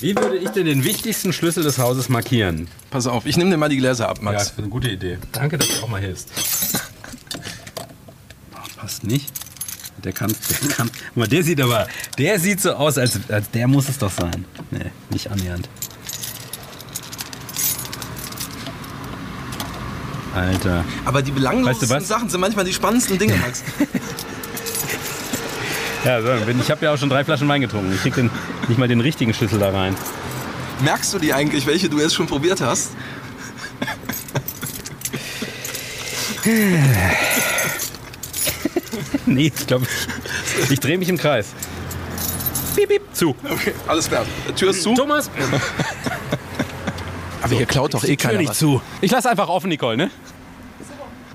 Wie würde ich denn den wichtigsten Schlüssel des Hauses markieren? Pass auf, ich nehme dir mal die Gläser ab, Ja, das ist eine gute Idee. Danke, dass du auch mal hilfst. Passt nicht. Der kann, der kann. Guck mal, der sieht aber, der sieht so aus, als, als der muss es doch sein. Nee, nicht annähernd. Alter. Aber die belanglosesten Weißt du? Sachen sind manchmal die spannendsten Dinge, Max. Ja, so, ich habe ja auch schon drei Flaschen Wein getrunken. Ich krieg den, nicht mal den richtigen Schlüssel da rein. Merkst du die eigentlich, welche du jetzt schon probiert hast? Nee, ich glaube, ich, ich drehe mich im Kreis. Piep, piep, zu. Okay, alles klar. Die Tür ist zu. Thomas, Aber hier klaut doch eh Tür keiner nicht was. zu. Ich lasse einfach offen, Nicole, ne?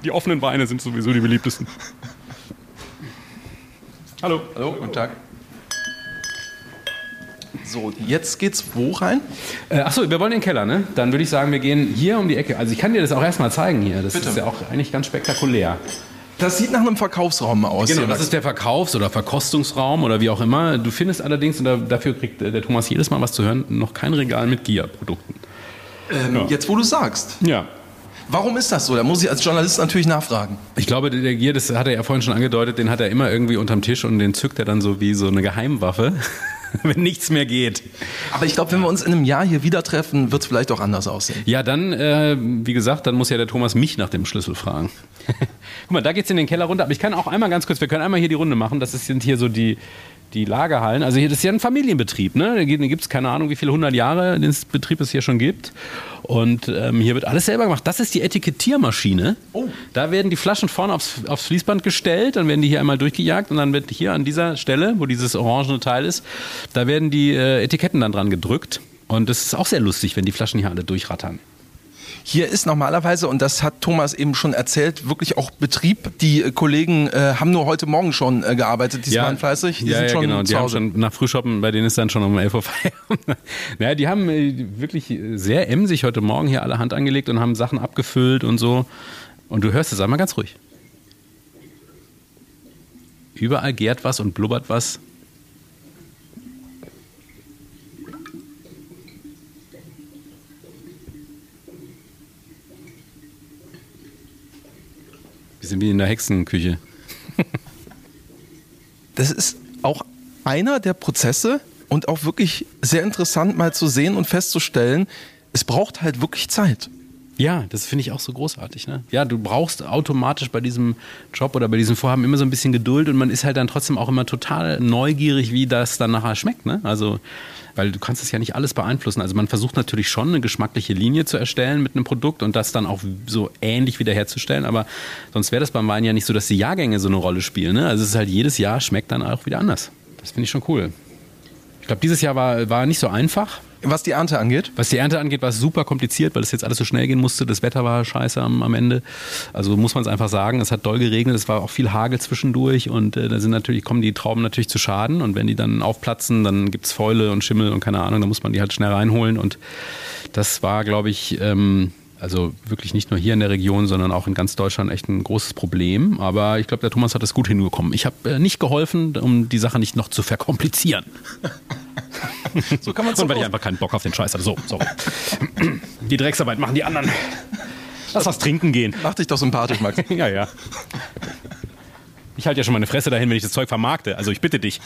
Die offenen Beine sind sowieso die beliebtesten. Hallo. Hallo, guten Tag. So, jetzt geht's wo rein? Äh, achso, wir wollen in den Keller, ne? Dann würde ich sagen, wir gehen hier um die Ecke. Also ich kann dir das auch erstmal zeigen hier. Das Bitte. ist ja auch eigentlich ganz spektakulär. Das sieht nach einem Verkaufsraum aus. Genau, das ist der Verkaufs- oder Verkostungsraum oder wie auch immer. Du findest allerdings, und da- dafür kriegt äh, der Thomas jedes Mal was zu hören, noch kein Regal mit Gia-Produkten. ähm, Jetzt, wo du sagst. Ja. Warum ist das so? Da muss ich als Journalist natürlich nachfragen. Ich glaube, der Gier, das hat er ja vorhin schon angedeutet, den hat er immer irgendwie unterm Tisch und den zückt er dann so wie so eine Geheimwaffe, wenn nichts mehr geht. Aber ich glaube, wenn wir uns in einem Jahr hier wieder treffen, wird es vielleicht auch anders aussehen. Ja, dann, äh, wie gesagt, dann muss ja der Thomas mich nach dem Schlüssel fragen. Guck mal, da geht's in den Keller runter. Aber ich kann auch einmal ganz kurz, wir können einmal hier die Runde machen. Das sind hier so die, die Lagerhallen. Also hier, das ist ja ein Familienbetrieb. Ne? Da gibt es keine Ahnung, wie viele hundert Jahre den Betrieb es hier schon gibt. Und ähm, hier wird alles selber gemacht. Das ist die Etikettiermaschine. Oh. Da werden die Flaschen vorne aufs, aufs Fließband gestellt, dann werden die hier einmal durchgejagt und dann wird hier an dieser Stelle, wo dieses orangene Teil ist, da werden die äh, Etiketten dann dran gedrückt. Und das ist auch sehr lustig, wenn die Flaschen hier alle durchrattern. Hier ist normalerweise, und das hat Thomas eben schon erzählt, wirklich auch Betrieb. Die äh, Kollegen äh, haben nur heute Morgen schon äh, gearbeitet, die waren fleißig. Die ja, sind ja, schon genau. Die haben schon nach Frühshoppen, bei denen ist dann schon um 11 Uhr Feierabend. naja, die haben äh, wirklich sehr emsig heute Morgen hier alle Hand angelegt und haben Sachen abgefüllt und so. Und du hörst es einmal ganz ruhig. Überall gärt was und blubbert was. Wir sind wie in der Hexenküche. Das ist auch einer der Prozesse und auch wirklich sehr interessant mal zu sehen und festzustellen, es braucht halt wirklich Zeit. Ja, das finde ich auch so großartig. Ne? Ja, du brauchst automatisch bei diesem Job oder bei diesem Vorhaben immer so ein bisschen Geduld und man ist halt dann trotzdem auch immer total neugierig, wie das dann nachher schmeckt. Ne? Also, weil du kannst es ja nicht alles beeinflussen. Also man versucht natürlich schon eine geschmackliche Linie zu erstellen mit einem Produkt und das dann auch so ähnlich wiederherzustellen. Aber sonst wäre das beim Wein ja nicht so, dass die Jahrgänge so eine Rolle spielen. Ne? Also es ist halt jedes Jahr schmeckt dann auch wieder anders. Das finde ich schon cool. Ich glaube, dieses Jahr war, war nicht so einfach. Was die Ernte angeht? Was die Ernte angeht, war es super kompliziert, weil es jetzt alles so schnell gehen musste. Das Wetter war scheiße am, am Ende. Also muss man es einfach sagen. Es hat doll geregnet, es war auch viel Hagel zwischendurch und äh, da sind natürlich, kommen die Trauben natürlich zu Schaden. Und wenn die dann aufplatzen, dann gibt es Fäule und Schimmel und keine Ahnung, dann muss man die halt schnell reinholen. Und das war, glaube ich, ähm, also wirklich nicht nur hier in der Region, sondern auch in ganz Deutschland echt ein großes Problem. Aber ich glaube, der Thomas hat es gut hinbekommen. Ich habe äh, nicht geholfen, um die Sache nicht noch zu verkomplizieren. So kann man es Und weil ich einfach keinen Bock auf den Scheiß hatte. So, so. Die Drecksarbeit machen die anderen. Lass was trinken gehen. Mach dich doch sympathisch, Max. Ja, ja. Ich halte ja schon meine Fresse dahin, wenn ich das Zeug vermarkte. Also ich bitte dich.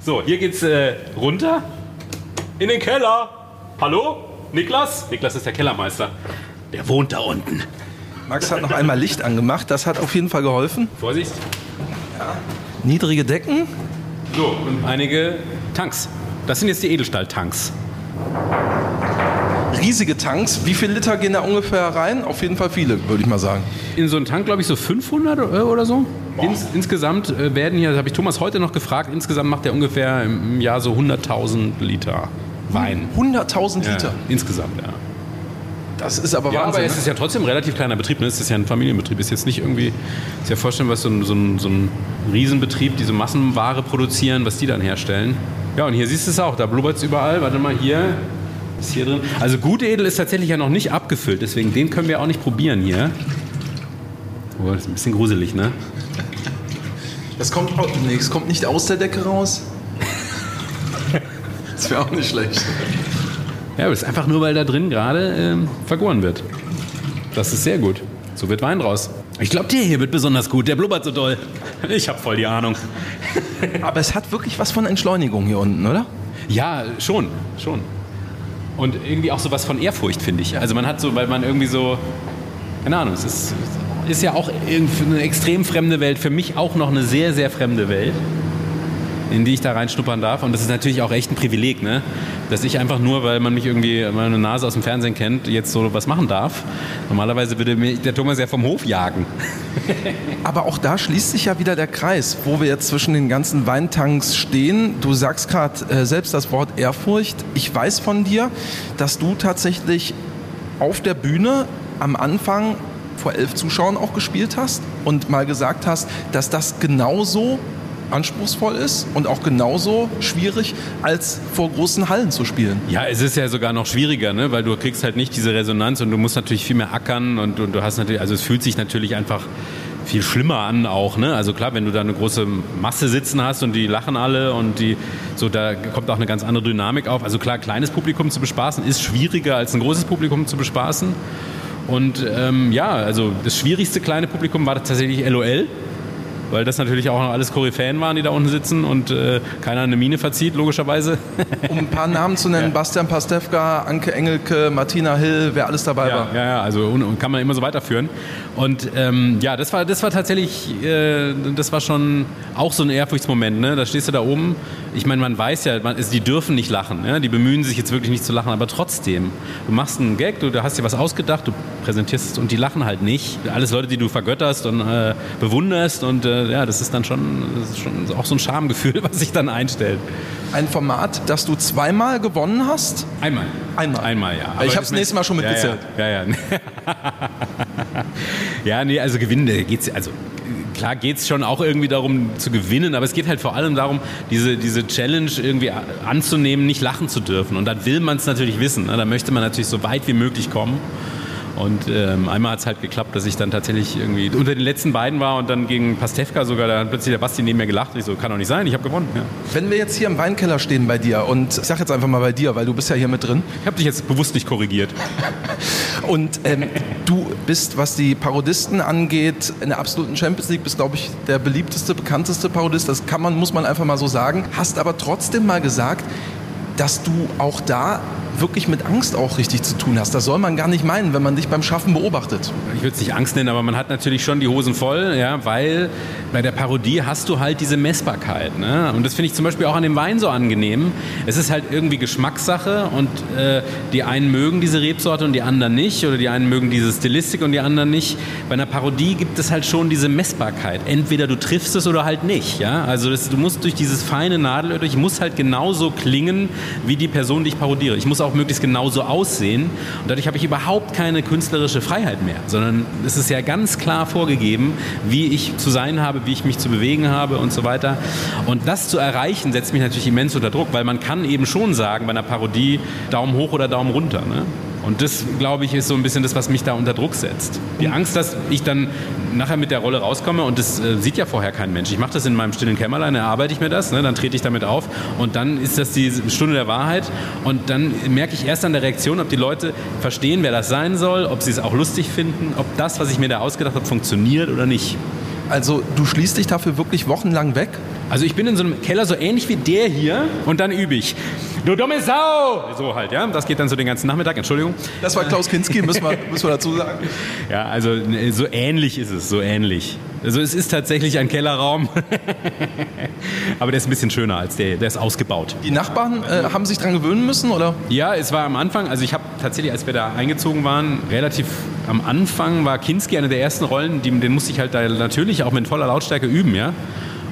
So, hier geht's äh, runter. In den Keller. Hallo? Niklas? Niklas ist der Kellermeister. Der wohnt da unten. Max hat noch einmal Licht angemacht, das hat auf jeden Fall geholfen. Vorsicht. Niedrige Decken. So, und einige Tanks. Das sind jetzt die Edelstahltanks. Riesige Tanks. Wie viel Liter gehen da ungefähr rein? Auf jeden Fall viele, würde ich mal sagen. In so einen Tank, glaube ich, so 500 oder so. Ins, insgesamt äh, werden hier, das habe ich Thomas heute noch gefragt, insgesamt macht er ungefähr im Jahr so 100.000 Liter Wein. 100.000 Ja, Liter. insgesamt, ja. Das ist aber Ja, Wahnsinn. aber es ist ja trotzdem ein relativ kleiner Betrieb. Ne? Es ist ja ein Familienbetrieb. Ist jetzt nicht irgendwie, ist ja vorstellen, was so ein, so, ein, so ein Riesenbetrieb, die so Massenware produzieren, was die dann herstellen. Ja, und hier siehst du es auch. Da blubbert es überall. Warte mal, hier ist hier drin. Also Gutedel ist tatsächlich ja noch nicht abgefüllt. Deswegen den können wir auch nicht probieren hier. Oh, das ist ein bisschen gruselig, ne? das, kommt, au- nee, das kommt nicht aus der Decke raus. Das wäre auch nicht schlecht. Ja, aber das ist einfach nur, weil da drin gerade ähm, vergoren wird. Das ist sehr gut. So wird Wein draus. Ich glaube, der hier wird besonders gut. Der blubbert so doll. Ich habe voll die Ahnung. Aber es hat wirklich was von Entschleunigung hier unten, oder? Ja, schon, schon. Und irgendwie auch so was von Ehrfurcht, finde ich. Also man hat so, weil man irgendwie so, keine Ahnung, es ist, ist ja auch irgendwie eine extrem fremde Welt, für mich auch noch eine sehr, sehr fremde Welt, in die ich da reinschnuppern darf. Und das ist natürlich auch echt ein Privileg, ne? Dass ich einfach nur, weil man mich irgendwie, meine Nase aus dem Fernsehen kennt, jetzt so was machen darf. Normalerweise würde mich der Thomas ja vom Hof jagen. Aber auch da schließt sich ja wieder der Kreis, wo wir jetzt zwischen den ganzen Weintanks stehen. Du sagst gerade äh, selbst das Wort Ehrfurcht. Ich weiß von dir, dass du tatsächlich auf der Bühne am Anfang vor elf Zuschauern auch gespielt hast und mal gesagt hast, dass das genauso anspruchsvoll ist und auch genauso schwierig, als vor großen Hallen zu spielen. Ja, es ist ja sogar noch schwieriger, ne? weil du kriegst halt nicht diese Resonanz und du musst natürlich viel mehr ackern und, und du hast natürlich, also es fühlt sich natürlich einfach viel schlimmer an auch, ne? Also klar, wenn du da eine große Masse sitzen hast und die lachen alle und die so da kommt auch eine ganz andere Dynamik auf. Also klar, kleines Publikum zu bespaßen ist schwieriger als ein großes Publikum zu bespaßen. Und ähm, ja, also das schwierigste kleine Publikum war tatsächlich LOL. Weil das natürlich auch noch alles Koryphäen waren, die da unten sitzen und äh, keiner eine Mine verzieht, logischerweise. Um ein paar Namen zu nennen, Bastian Pastewka, Anke Engelke, Martina Hill, wer alles dabei Ja, war. ja, ja, also und, und kann man immer so weiterführen. Und ähm, ja, das war, das war tatsächlich, äh, das war schon auch so ein Ehrfurchtsmoment. Ne? Da stehst du da oben. Ich meine, man weiß ja, man, ist, die dürfen nicht lachen. Ja? Die bemühen sich jetzt wirklich nicht zu lachen, aber trotzdem, du machst einen Gag, du, du hast dir was ausgedacht, du präsentierst es und die lachen halt nicht. Alles Leute, die du vergötterst und äh, bewunderst und äh, ja, das ist dann schon, das ist schon auch so ein Schamgefühl, was sich dann einstellt. Ein Format, das du zweimal gewonnen hast. Einmal. Einmal. Einmal, ja. Ich Aber hab's nächstes Mal schon mitgezählt. Ja, ja. ja. ja, nee, also gewinnen äh, geht's, also klar geht's schon auch irgendwie darum zu gewinnen, aber es geht halt vor allem darum, diese, diese Challenge irgendwie anzunehmen, nicht lachen zu dürfen. Und dann will man es natürlich wissen. Ne? Da möchte man natürlich so weit wie möglich kommen. Und ähm, einmal hat es halt geklappt, dass ich dann tatsächlich irgendwie unter den letzten beiden war und dann gegen Pastewka sogar, da hat plötzlich der Basti neben mir gelacht. Ich so, kann doch nicht sein, ich habe gewonnen. Ja. Wenn wir jetzt hier im Weinkeller stehen bei dir und ich sag jetzt einfach mal bei dir, weil du bist ja hier mit drin Ich habe dich jetzt bewusst nicht korrigiert. und ähm, du bist, was die Parodisten angeht, in der absoluten Champions League bist, glaube ich, der beliebteste, bekannteste Parodist. Das kann man, muss man einfach mal so sagen. Hast aber trotzdem mal gesagt, dass du auch da wirklich mit Angst auch richtig zu tun hast. Das soll man gar nicht meinen, wenn man dich beim Schaffen beobachtet. Ich würde es nicht Angst nennen, aber man hat natürlich schon die Hosen voll, ja, weil bei der Parodie hast du halt diese Messbarkeit. Ne? Und das finde ich zum Beispiel auch an dem Wein so angenehm. Es ist halt irgendwie Geschmackssache und äh, die einen mögen diese Rebsorte und die anderen nicht oder die einen mögen diese Stilistik und die anderen nicht. Bei einer Parodie gibt es halt schon diese Messbarkeit. Entweder du triffst es oder halt nicht. Ja? Also das, du musst durch dieses feine Nadelöhr, ich muss halt genauso klingen wie die Person, die ich parodiere. Ich muss auch möglichst genauso aussehen und dadurch habe ich überhaupt keine künstlerische Freiheit mehr, sondern es ist ja ganz klar vorgegeben, wie ich zu sein habe, wie ich mich zu bewegen habe und so weiter. Und das zu erreichen, setzt mich natürlich immens unter Druck, weil man kann eben schon sagen bei einer Parodie Daumen hoch oder Daumen runter. Ne? Und das, glaube ich, ist so ein bisschen das, was mich da unter Druck setzt. Die Angst, dass ich dann nachher mit der Rolle rauskomme und das äh, sieht ja vorher kein Mensch. Ich mache das in meinem stillen Kämmerlein, erarbeite ich mir das, ne, dann trete ich damit auf und dann ist das die Stunde der Wahrheit und dann merke ich erst an der Reaktion, ob die Leute verstehen, wer das sein soll, ob sie es auch lustig finden, ob das, was ich mir da ausgedacht habe, funktioniert oder nicht. Also du schließt dich dafür wirklich wochenlang weg? Also ich bin in so einem Keller so ähnlich wie der hier und dann übe ich. Du dumme Sau! So halt, ja. Das geht dann so den ganzen Nachmittag, Entschuldigung. Das war Klaus Kinski, müssen wir, müssen wir dazu sagen. Ja, also ne, so ähnlich ist es, so ähnlich. Also es ist tatsächlich ein Kellerraum, aber der ist ein bisschen schöner als der, der ist ausgebaut. Die Nachbarn äh, haben sich dran gewöhnen müssen, oder? Ja, es war am Anfang, also ich habe tatsächlich, als wir da eingezogen waren, relativ am Anfang war Kinski eine der ersten Rollen, die, den musste ich halt da natürlich auch mit voller Lautstärke üben, ja.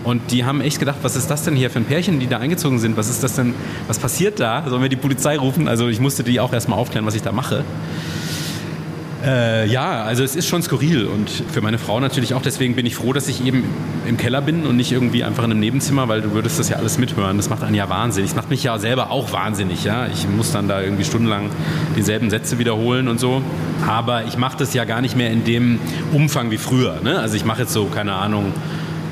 Und die haben echt gedacht, was ist das denn hier für ein Pärchen, die da eingezogen sind? Was ist das denn, was passiert da? Sollen wir die Polizei rufen? Also ich musste die auch erstmal aufklären, was ich da mache. Äh, ja, also es ist schon skurril und für meine Frau natürlich auch. Deswegen bin ich froh, dass ich eben im Keller bin und nicht irgendwie einfach in einem Nebenzimmer, weil du würdest das ja alles mithören. Das macht einen ja wahnsinnig. Das macht mich ja selber auch wahnsinnig. Ja, ich muss dann da irgendwie stundenlang dieselben Sätze wiederholen und so. Aber ich mache das ja gar nicht mehr in dem Umfang wie früher. Ne? Also ich mache jetzt so keine Ahnung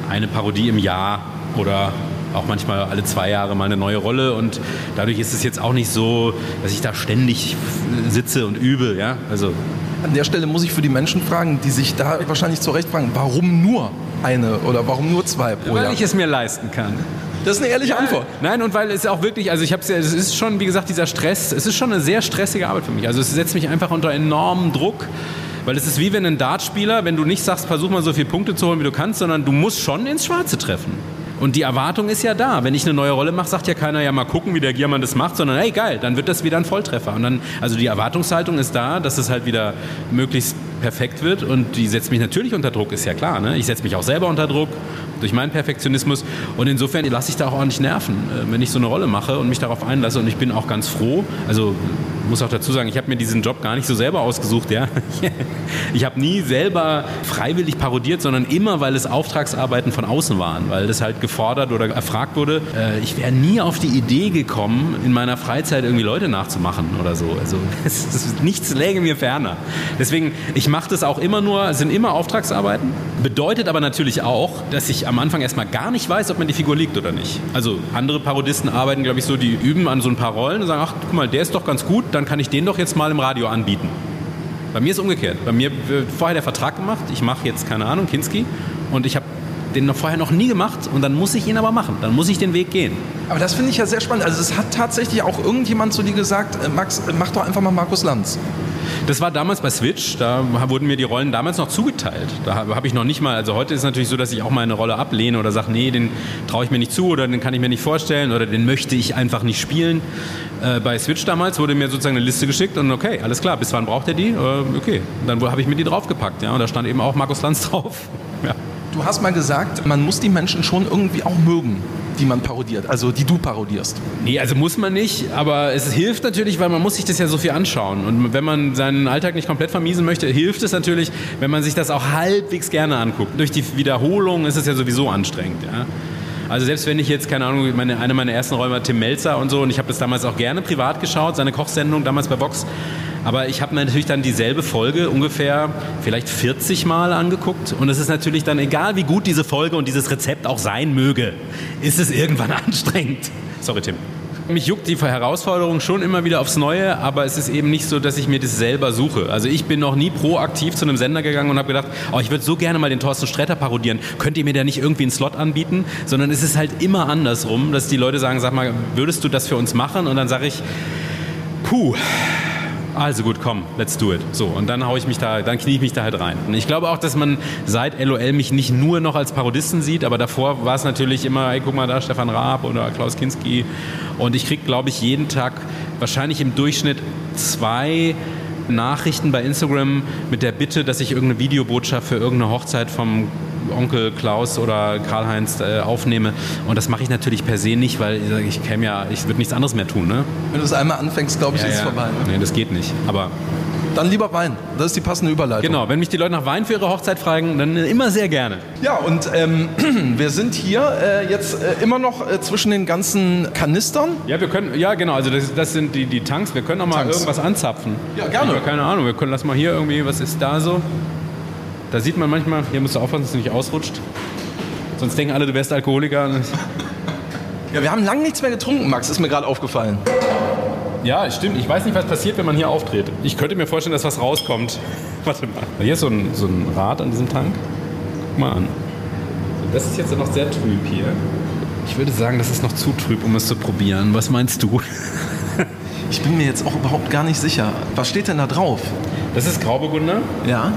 eine Parodie im Jahr oder auch manchmal alle zwei Jahre mal eine neue Rolle und dadurch ist es jetzt auch nicht so, dass ich da ständig sitze und übe, ja, also An der Stelle muss ich für die Menschen fragen, die sich da wahrscheinlich zu Recht fragen, warum nur eine oder warum nur zwei pro weil Jahr? ich es mir leisten kann. Das ist eine ehrliche Antwort. Nein, und weil es auch wirklich, also ich habe es ja, es ist schon, wie gesagt, dieser Stress, es ist schon eine sehr stressige Arbeit für mich. Also es setzt mich einfach unter enormen Druck, weil es ist wie wenn ein Dartspieler, wenn du nicht sagst, versuch mal so viele Punkte zu holen, wie du kannst, sondern du musst schon ins Schwarze treffen. Und die Erwartung ist ja da. Wenn ich eine neue Rolle mache, sagt ja keiner, ja mal gucken, wie der Giermann das macht, sondern hey geil, dann wird das wieder ein Volltreffer. Und dann, also die Erwartungshaltung ist da, dass es halt wieder möglichst perfekt wird und die setzt mich natürlich unter Druck, ist ja klar. Ne? Ich setze mich auch selber unter Druck durch meinen Perfektionismus und insofern lasse ich da auch ordentlich nerven, äh, wenn ich so eine Rolle mache und mich darauf einlasse und ich bin auch ganz froh, also muss auch dazu sagen, ich habe mir diesen Job gar nicht so selber ausgesucht, ja. Ich habe nie selber freiwillig parodiert, sondern immer, weil es Auftragsarbeiten von außen waren, weil das halt gefordert oder erfragt wurde. Äh, Ich wäre nie auf die Idee gekommen, in meiner Freizeit irgendwie Leute nachzumachen oder so. Also es ist, nichts läge mir ferner. Deswegen, ich mache das auch immer nur, es sind immer Auftragsarbeiten. Bedeutet aber natürlich auch, dass ich am Anfang erstmal gar nicht weiß, ob mir die Figur liegt oder nicht. Also andere Parodisten arbeiten, glaube ich, so, die üben an so ein paar Rollen und sagen, ach, guck mal, der ist doch ganz gut, dann kann ich den doch jetzt mal im Radio anbieten. Bei mir ist umgekehrt. Bei mir wird vorher der Vertrag gemacht, ich mache jetzt, keine Ahnung, Kinski und ich habe den noch vorher noch nie gemacht und dann muss ich ihn aber machen. Dann muss ich den Weg gehen. Aber das finde ich ja sehr spannend. Also es hat tatsächlich auch irgendjemand zu dir gesagt, äh, Max, äh, mach doch einfach mal Markus Lanz. Das war damals bei Switch, da wurden mir die Rollen damals noch zugeteilt. Da habe ich noch nicht mal, also heute ist es natürlich so, dass ich auch mal eine Rolle ablehne oder sage, nee, den traue ich mir nicht zu oder den kann ich mir nicht vorstellen oder den möchte ich einfach nicht spielen. Äh, bei Switch damals wurde mir sozusagen eine Liste geschickt und okay, alles klar, bis wann braucht er die? Äh, okay, dann habe ich mir die draufgepackt, ja, und da stand eben auch Markus Lanz drauf. Ja. Du hast mal gesagt, man muss die Menschen schon irgendwie auch mögen, die man parodiert, also die du parodierst. Nee, also muss man nicht, aber es hilft natürlich, weil man muss sich das ja so viel anschauen. Und wenn man seinen Alltag nicht komplett vermiesen möchte, hilft es natürlich, wenn man sich das auch halbwegs gerne anguckt. Durch die Wiederholung ist es ja sowieso anstrengend. Ja? Also selbst wenn ich jetzt, keine Ahnung, meine, eine meiner ersten Rollen war Tim Melzer und so und ich habe das damals auch gerne privat geschaut, seine Kochsendung damals bei Vox. Aber ich habe mir natürlich dann dieselbe Folge ungefähr vielleicht 40 Mal angeguckt. Und es ist natürlich dann, egal wie gut diese Folge und dieses Rezept auch sein möge, ist es irgendwann anstrengend. Sorry, Tim. Mich juckt die Herausforderung schon immer wieder aufs Neue, aber es ist eben nicht so, dass ich mir das selber suche. Also ich bin noch nie proaktiv zu einem Sender gegangen und habe gedacht, oh, ich würde so gerne mal den Thorsten Sträter parodieren. Könnt ihr mir da nicht irgendwie einen Slot anbieten? Sondern es ist halt immer andersrum, dass die Leute sagen, sag mal, würdest du das für uns machen? Und dann sage ich, Puh. Also gut, komm, let's do it. So, und dann hau ich mich da, dann knie ich mich da halt rein. Und ich glaube auch, dass man seit LOL mich nicht nur noch als Parodisten sieht, aber davor war es natürlich immer, ey, guck mal da, Stefan Raab oder Klaus Kinski. Und ich krieg, glaube ich, jeden Tag wahrscheinlich im Durchschnitt zwei Nachrichten bei Instagram mit der Bitte, dass ich irgendeine Videobotschaft für irgendeine Hochzeit vom Onkel Klaus oder Karl-Heinz äh, aufnehme. Und das mache ich natürlich per se nicht, weil ich, ich käme ja, ich würde nichts anderes mehr tun. Ne? Wenn du es einmal anfängst, glaube ich, ist es vorbei. Ne? Nee, das geht nicht. Aber Dann lieber Wein. Das ist die passende Überleitung. genau, wenn mich die Leute nach Wein für ihre Hochzeit fragen, dann immer sehr gerne. Ja, und ähm, wir sind hier äh, jetzt äh, immer noch äh, zwischen den ganzen Kanistern. Ja, wir können, ja genau, also das, das sind die, die Tanks. Wir können auch mal Tanks. irgendwas anzapfen. Ja, gerne. Hab keine Ahnung, wir können, lass mal hier irgendwie, was ist da so? Da sieht man manchmal, hier musst du aufpassen, dass du nicht ausrutscht. Sonst denken alle, du wärst Alkoholiker. Ja, wir haben lange nichts mehr getrunken, Max, ist mir gerade aufgefallen. Ja, stimmt. Ich weiß nicht, was passiert, wenn man hier auftritt. Ich könnte mir vorstellen, dass was rauskommt. Warte mal. Hier ist so ein, so ein Rad an diesem Tank. Guck mal an. Das ist jetzt noch sehr trüb hier. Ich würde sagen, das ist noch zu trüb, um es zu probieren. Was meinst du? Ich bin mir jetzt auch überhaupt gar nicht sicher. Was steht denn da drauf? Das ist Grauburgunder. Ja.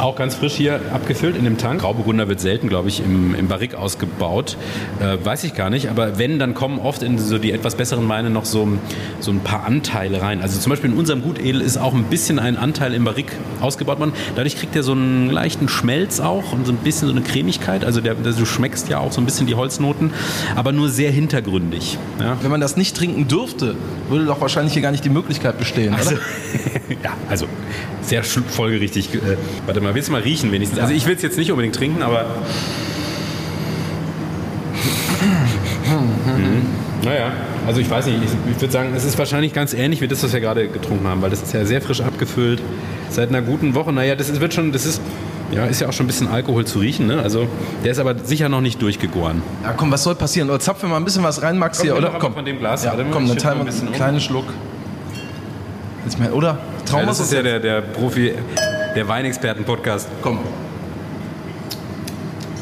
Auch ganz frisch hier abgefüllt in dem Tank. Grauburgunder wird selten, glaube ich, im, im Barrik ausgebaut. Äh, weiß ich gar nicht. Aber wenn, dann kommen oft in so die etwas besseren Weine noch so, so ein paar Anteile rein. Also zum Beispiel in unserem Gutedel ist auch ein bisschen ein Anteil im Barrik ausgebaut worden. Dadurch kriegt er so einen leichten Schmelz auch und so ein bisschen so eine Cremigkeit. Also der, der, du schmeckst ja auch so ein bisschen die Holznoten, aber nur sehr hintergründig. Ja. Wenn man das nicht trinken dürfte, würde doch wahrscheinlich hier gar nicht die Möglichkeit bestehen, Also? ja, also sehr folgerichtig. Äh, warte mal, willst du mal riechen wenigstens? Also ich will es jetzt nicht unbedingt trinken, aber... Mhm. Naja, also ich weiß nicht, ich, ich würde sagen, es ist wahrscheinlich ganz ähnlich wie das, was wir gerade getrunken haben, weil das ist ja sehr frisch abgefüllt, seit einer guten Woche. Naja, das ist, wird schon, das ist, ja, ist ja auch schon ein bisschen Alkohol zu riechen, ne? Also der ist aber sicher noch nicht durchgegoren. Ja, komm, was soll passieren? Oder zapfen wir mal ein bisschen was rein, Max, hier, nimm oder? einfach von dem Glas. Ja, komm, dann teilen wir einen um. kleinen Schluck. Jetzt mal, oder? Trauen Ja, das ist ja der, der Profi, der Weinexperten-Podcast. Komm.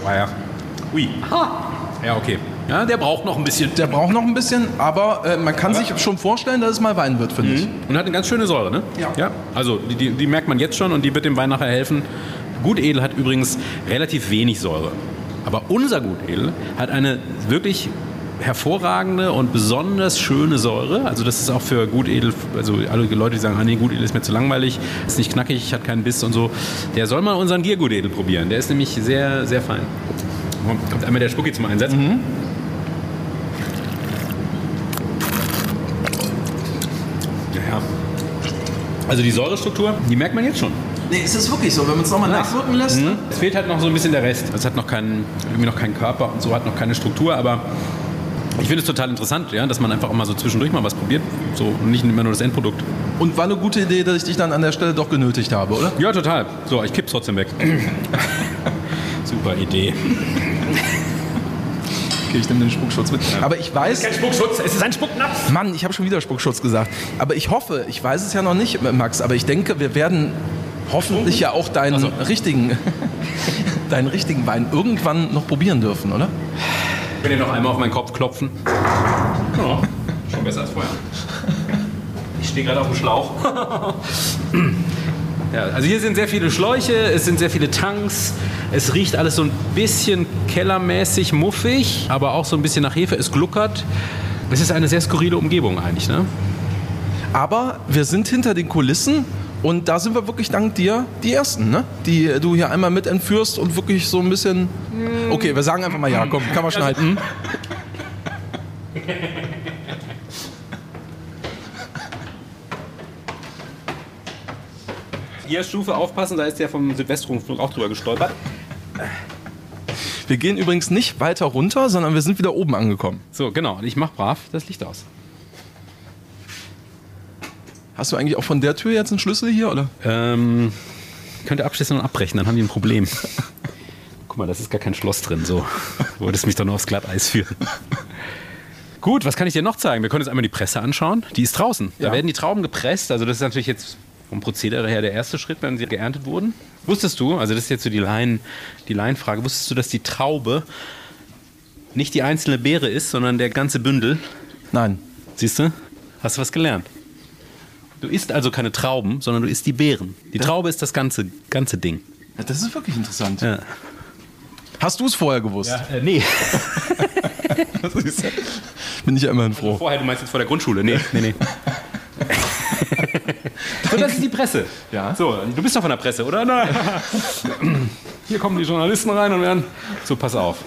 War ja. Ui. Ja, okay. Ja, der braucht noch ein bisschen. Der braucht noch ein bisschen, aber äh, man kann sich schon vorstellen, dass es mal Wein wird, finde ich. Und hat eine ganz schöne Säure, ne? Ja. ja also die, die, die merkt man jetzt schon und die wird dem Wein nachher helfen. Gutedel hat übrigens relativ wenig Säure. Aber unser Gutedel hat eine wirklich hervorragende und besonders schöne Säure. Also das ist auch für Gutedel, also alle Leute, die sagen, ah nee, Gutedel ist mir zu langweilig, ist nicht knackig, hat keinen Biss und so. Der soll mal unseren Giergutedel probieren. Der ist nämlich sehr, sehr fein. Kommt einmal der Spucki zum Einsatz. Ja. Also die Säurestruktur, die merkt man jetzt schon. Nee, ist es wirklich so, wenn man es nochmal nachwirken lässt? Es fehlt halt noch so ein bisschen der Rest. Es hat noch keinen, irgendwie noch keinen Körper und so, hat noch keine Struktur, aber ich finde es total interessant, ja, dass man einfach auch mal so zwischendurch mal was probiert. So und nicht immer nur das Endprodukt. Und war eine gute Idee, dass ich dich dann an der Stelle doch genötigt habe, oder? Ja, total. So, ich kipp's trotzdem weg. Super Idee. Okay, ich nehme den Spuckschutz mit. Aber ich weiß, Spuckschutz, es ist ein Spucknapf. Mann, ich habe schon wieder Spuckschutz gesagt. Aber ich hoffe, ich weiß es ja noch nicht, Max, aber ich denke, wir werden hoffentlich ja auch deinen richtigen, deinen richtigen Wein irgendwann noch probieren dürfen, oder? Könnt ihr noch einmal auf meinen Kopf klopfen? Ja, schon besser als vorher. Ich stehe gerade auf dem Schlauch. Ja, also hier sind sehr viele Schläuche, es sind sehr viele Tanks, es riecht alles so ein bisschen kellermäßig muffig, aber auch so ein bisschen nach Hefe, es gluckert. Es ist eine sehr skurrile Umgebung eigentlich, ne? Aber wir sind hinter den Kulissen und da sind wir wirklich dank dir die Ersten, ne? die du hier einmal mit entführst und wirklich so ein bisschen... Okay, wir sagen einfach mal ja, komm, kann man schneiden. Hier Stufe aufpassen, da ist der vom Südwestrundfunk auch drüber gestolpert. Wir gehen übrigens nicht weiter runter, sondern wir sind wieder oben angekommen. So, genau, und ich mach brav das Licht aus. Hast du eigentlich auch von der Tür jetzt einen Schlüssel hier, oder? Ähm, könnt ihr abschließen und abbrechen, dann haben die ein Problem. Guck mal, das ist gar kein Schloss drin. So, du wolltest mich doch nur aufs Glatteis führen. Gut, was kann ich dir noch zeigen? Wir können jetzt einmal die Presse anschauen. Die ist draußen. Da Ja. werden die Trauben gepresst. Also das ist natürlich jetzt vom Prozedere her der erste Schritt, wenn sie geerntet wurden. Wusstest du, also das ist jetzt so die Laien, die Laienfrage, wusstest du, dass die Traube nicht die einzelne Beere ist, sondern der ganze Bündel? Nein. Siehst du? Hast du was gelernt? Du isst also keine Trauben, sondern du isst die Beeren. Die Traube ist das ganze, ganze Ding. Ja, das ist wirklich interessant. Ja. Hast du es vorher gewusst? äh, nee. Bin ich ja immerhin froh. Vorher, du meinst jetzt vor der Grundschule? Nee, nee, nee. so, das ist die Presse. Ja. So, du bist doch von der Presse, oder? Na. Hier kommen die Journalisten rein und werden. So, pass auf.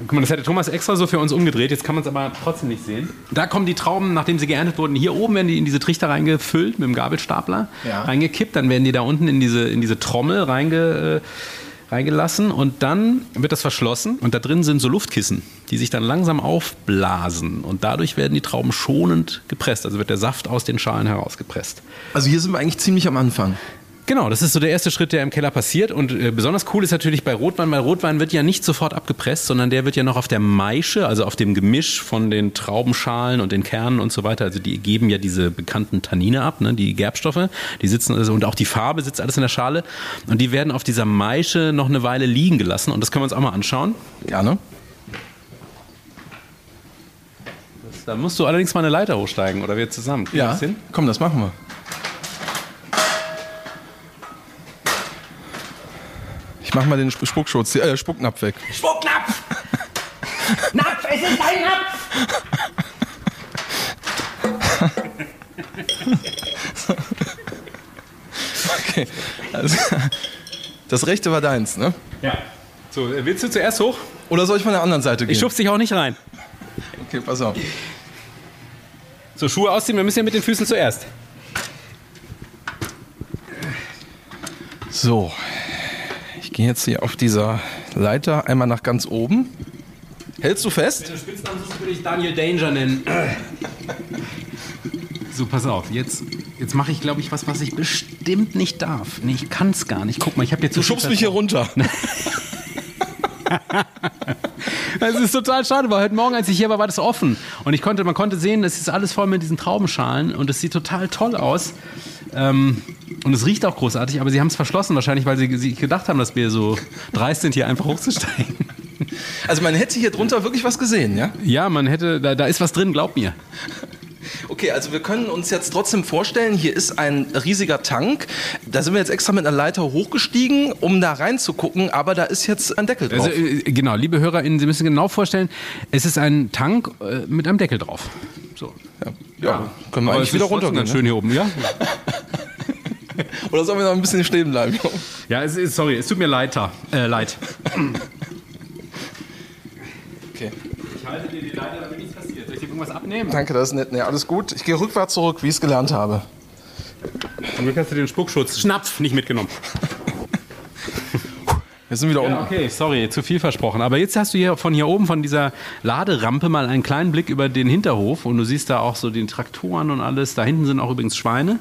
Guck mal, das hätte Thomas extra so für uns umgedreht. Jetzt kann man es aber trotzdem nicht sehen. Da kommen die Trauben, nachdem sie geerntet wurden. Hier oben werden die in diese Trichter reingefüllt mit dem Gabelstapler, Ja. reingekippt. Dann werden die da unten in diese, in diese Trommel reinge, äh, reingelassen und dann wird das verschlossen und da drin sind so Luftkissen, die sich dann langsam aufblasen und dadurch werden die Trauben schonend gepresst. Also wird der Saft aus den Schalen herausgepresst. Also hier sind wir eigentlich ziemlich am Anfang. Genau, das ist so der erste Schritt, der im Keller passiert. Und äh, besonders cool ist natürlich bei Rotwein, weil Rotwein wird ja nicht sofort abgepresst, sondern der wird ja noch auf der Maische, also auf dem Gemisch von den Traubenschalen und den Kernen und so weiter. Also die geben ja diese bekannten Tannine ab, ne, die Gerbstoffe. Die sitzen also, und auch die Farbe sitzt alles in der Schale. Und die werden auf dieser Maische noch eine Weile liegen gelassen. Und das können wir uns auch mal anschauen. Gerne. Da musst du allerdings mal eine Leiter hochsteigen oder wir zusammen. Kriegen Ja, komm, das machen wir. Ich mach mal den Sp- Spuckschutz, äh, Spucknapf weg. Spucknapf! Napf, es ist ein Napf! Okay. Also, das rechte war deins, ne? Ja. So, äh, willst du zuerst hoch? Oder soll ich von der anderen Seite gehen? Ich schubst dich auch nicht rein. okay, pass auf. So, Schuhe ausziehen, wir müssen ja mit den Füßen zuerst. So. Ich gehe jetzt hier auf dieser Leiter einmal nach ganz oben. Hältst du fest? Wenn du Spitznamen suchst, würde ich Daniel Danger nennen. So, pass auf. Jetzt, jetzt mache ich, glaube ich, was, was ich bestimmt nicht darf. Nee, ich kann es gar nicht. Guck mal, ich habe jetzt Du schubst mich hier runter. Das ist total schade, weil heute Morgen, als ich hier war, war das offen. Und ich konnte, man konnte sehen, das ist alles voll mit diesen Traubenschalen und es sieht total toll aus. Ähm, und es riecht auch großartig, aber sie haben es verschlossen, wahrscheinlich, weil sie, sie gedacht haben, dass wir so dreist sind, hier einfach hochzusteigen. Also man hätte hier drunter wirklich was gesehen, ja? Ja, man hätte, da, da ist was drin, glaub mir. Okay, also wir können uns jetzt trotzdem vorstellen, hier ist ein riesiger Tank. Da sind wir jetzt extra mit einer Leiter hochgestiegen, um da reinzugucken, aber da ist jetzt ein Deckel drauf. Also, äh, genau, liebe HörerInnen, Sie müssen genau vorstellen, es ist ein Tank äh, mit einem Deckel drauf. So. ja, ja, können wir eigentlich wieder runtergehen. Ganz schön hier oben, ja? Ne? Oder sollen wir noch ein bisschen stehen bleiben? Ja, es ist, sorry, es tut mir leid. Äh, leid. Okay. Ich halte dir die Leiter, damit nichts passiert. Soll ich dir irgendwas abnehmen? Danke, das ist nett. Nee, alles gut. Ich gehe rückwärts zurück, wie ich es gelernt habe. Zum Glück hast du den Spuckschutz, Schnapf, nicht mitgenommen. Wir sind wieder Ja, unten. okay, sorry, zu viel versprochen. Aber jetzt hast du hier von hier oben, von dieser Laderampe, mal einen kleinen Blick über den Hinterhof und du siehst da auch so den Traktoren und alles. Da hinten sind auch übrigens Schweine.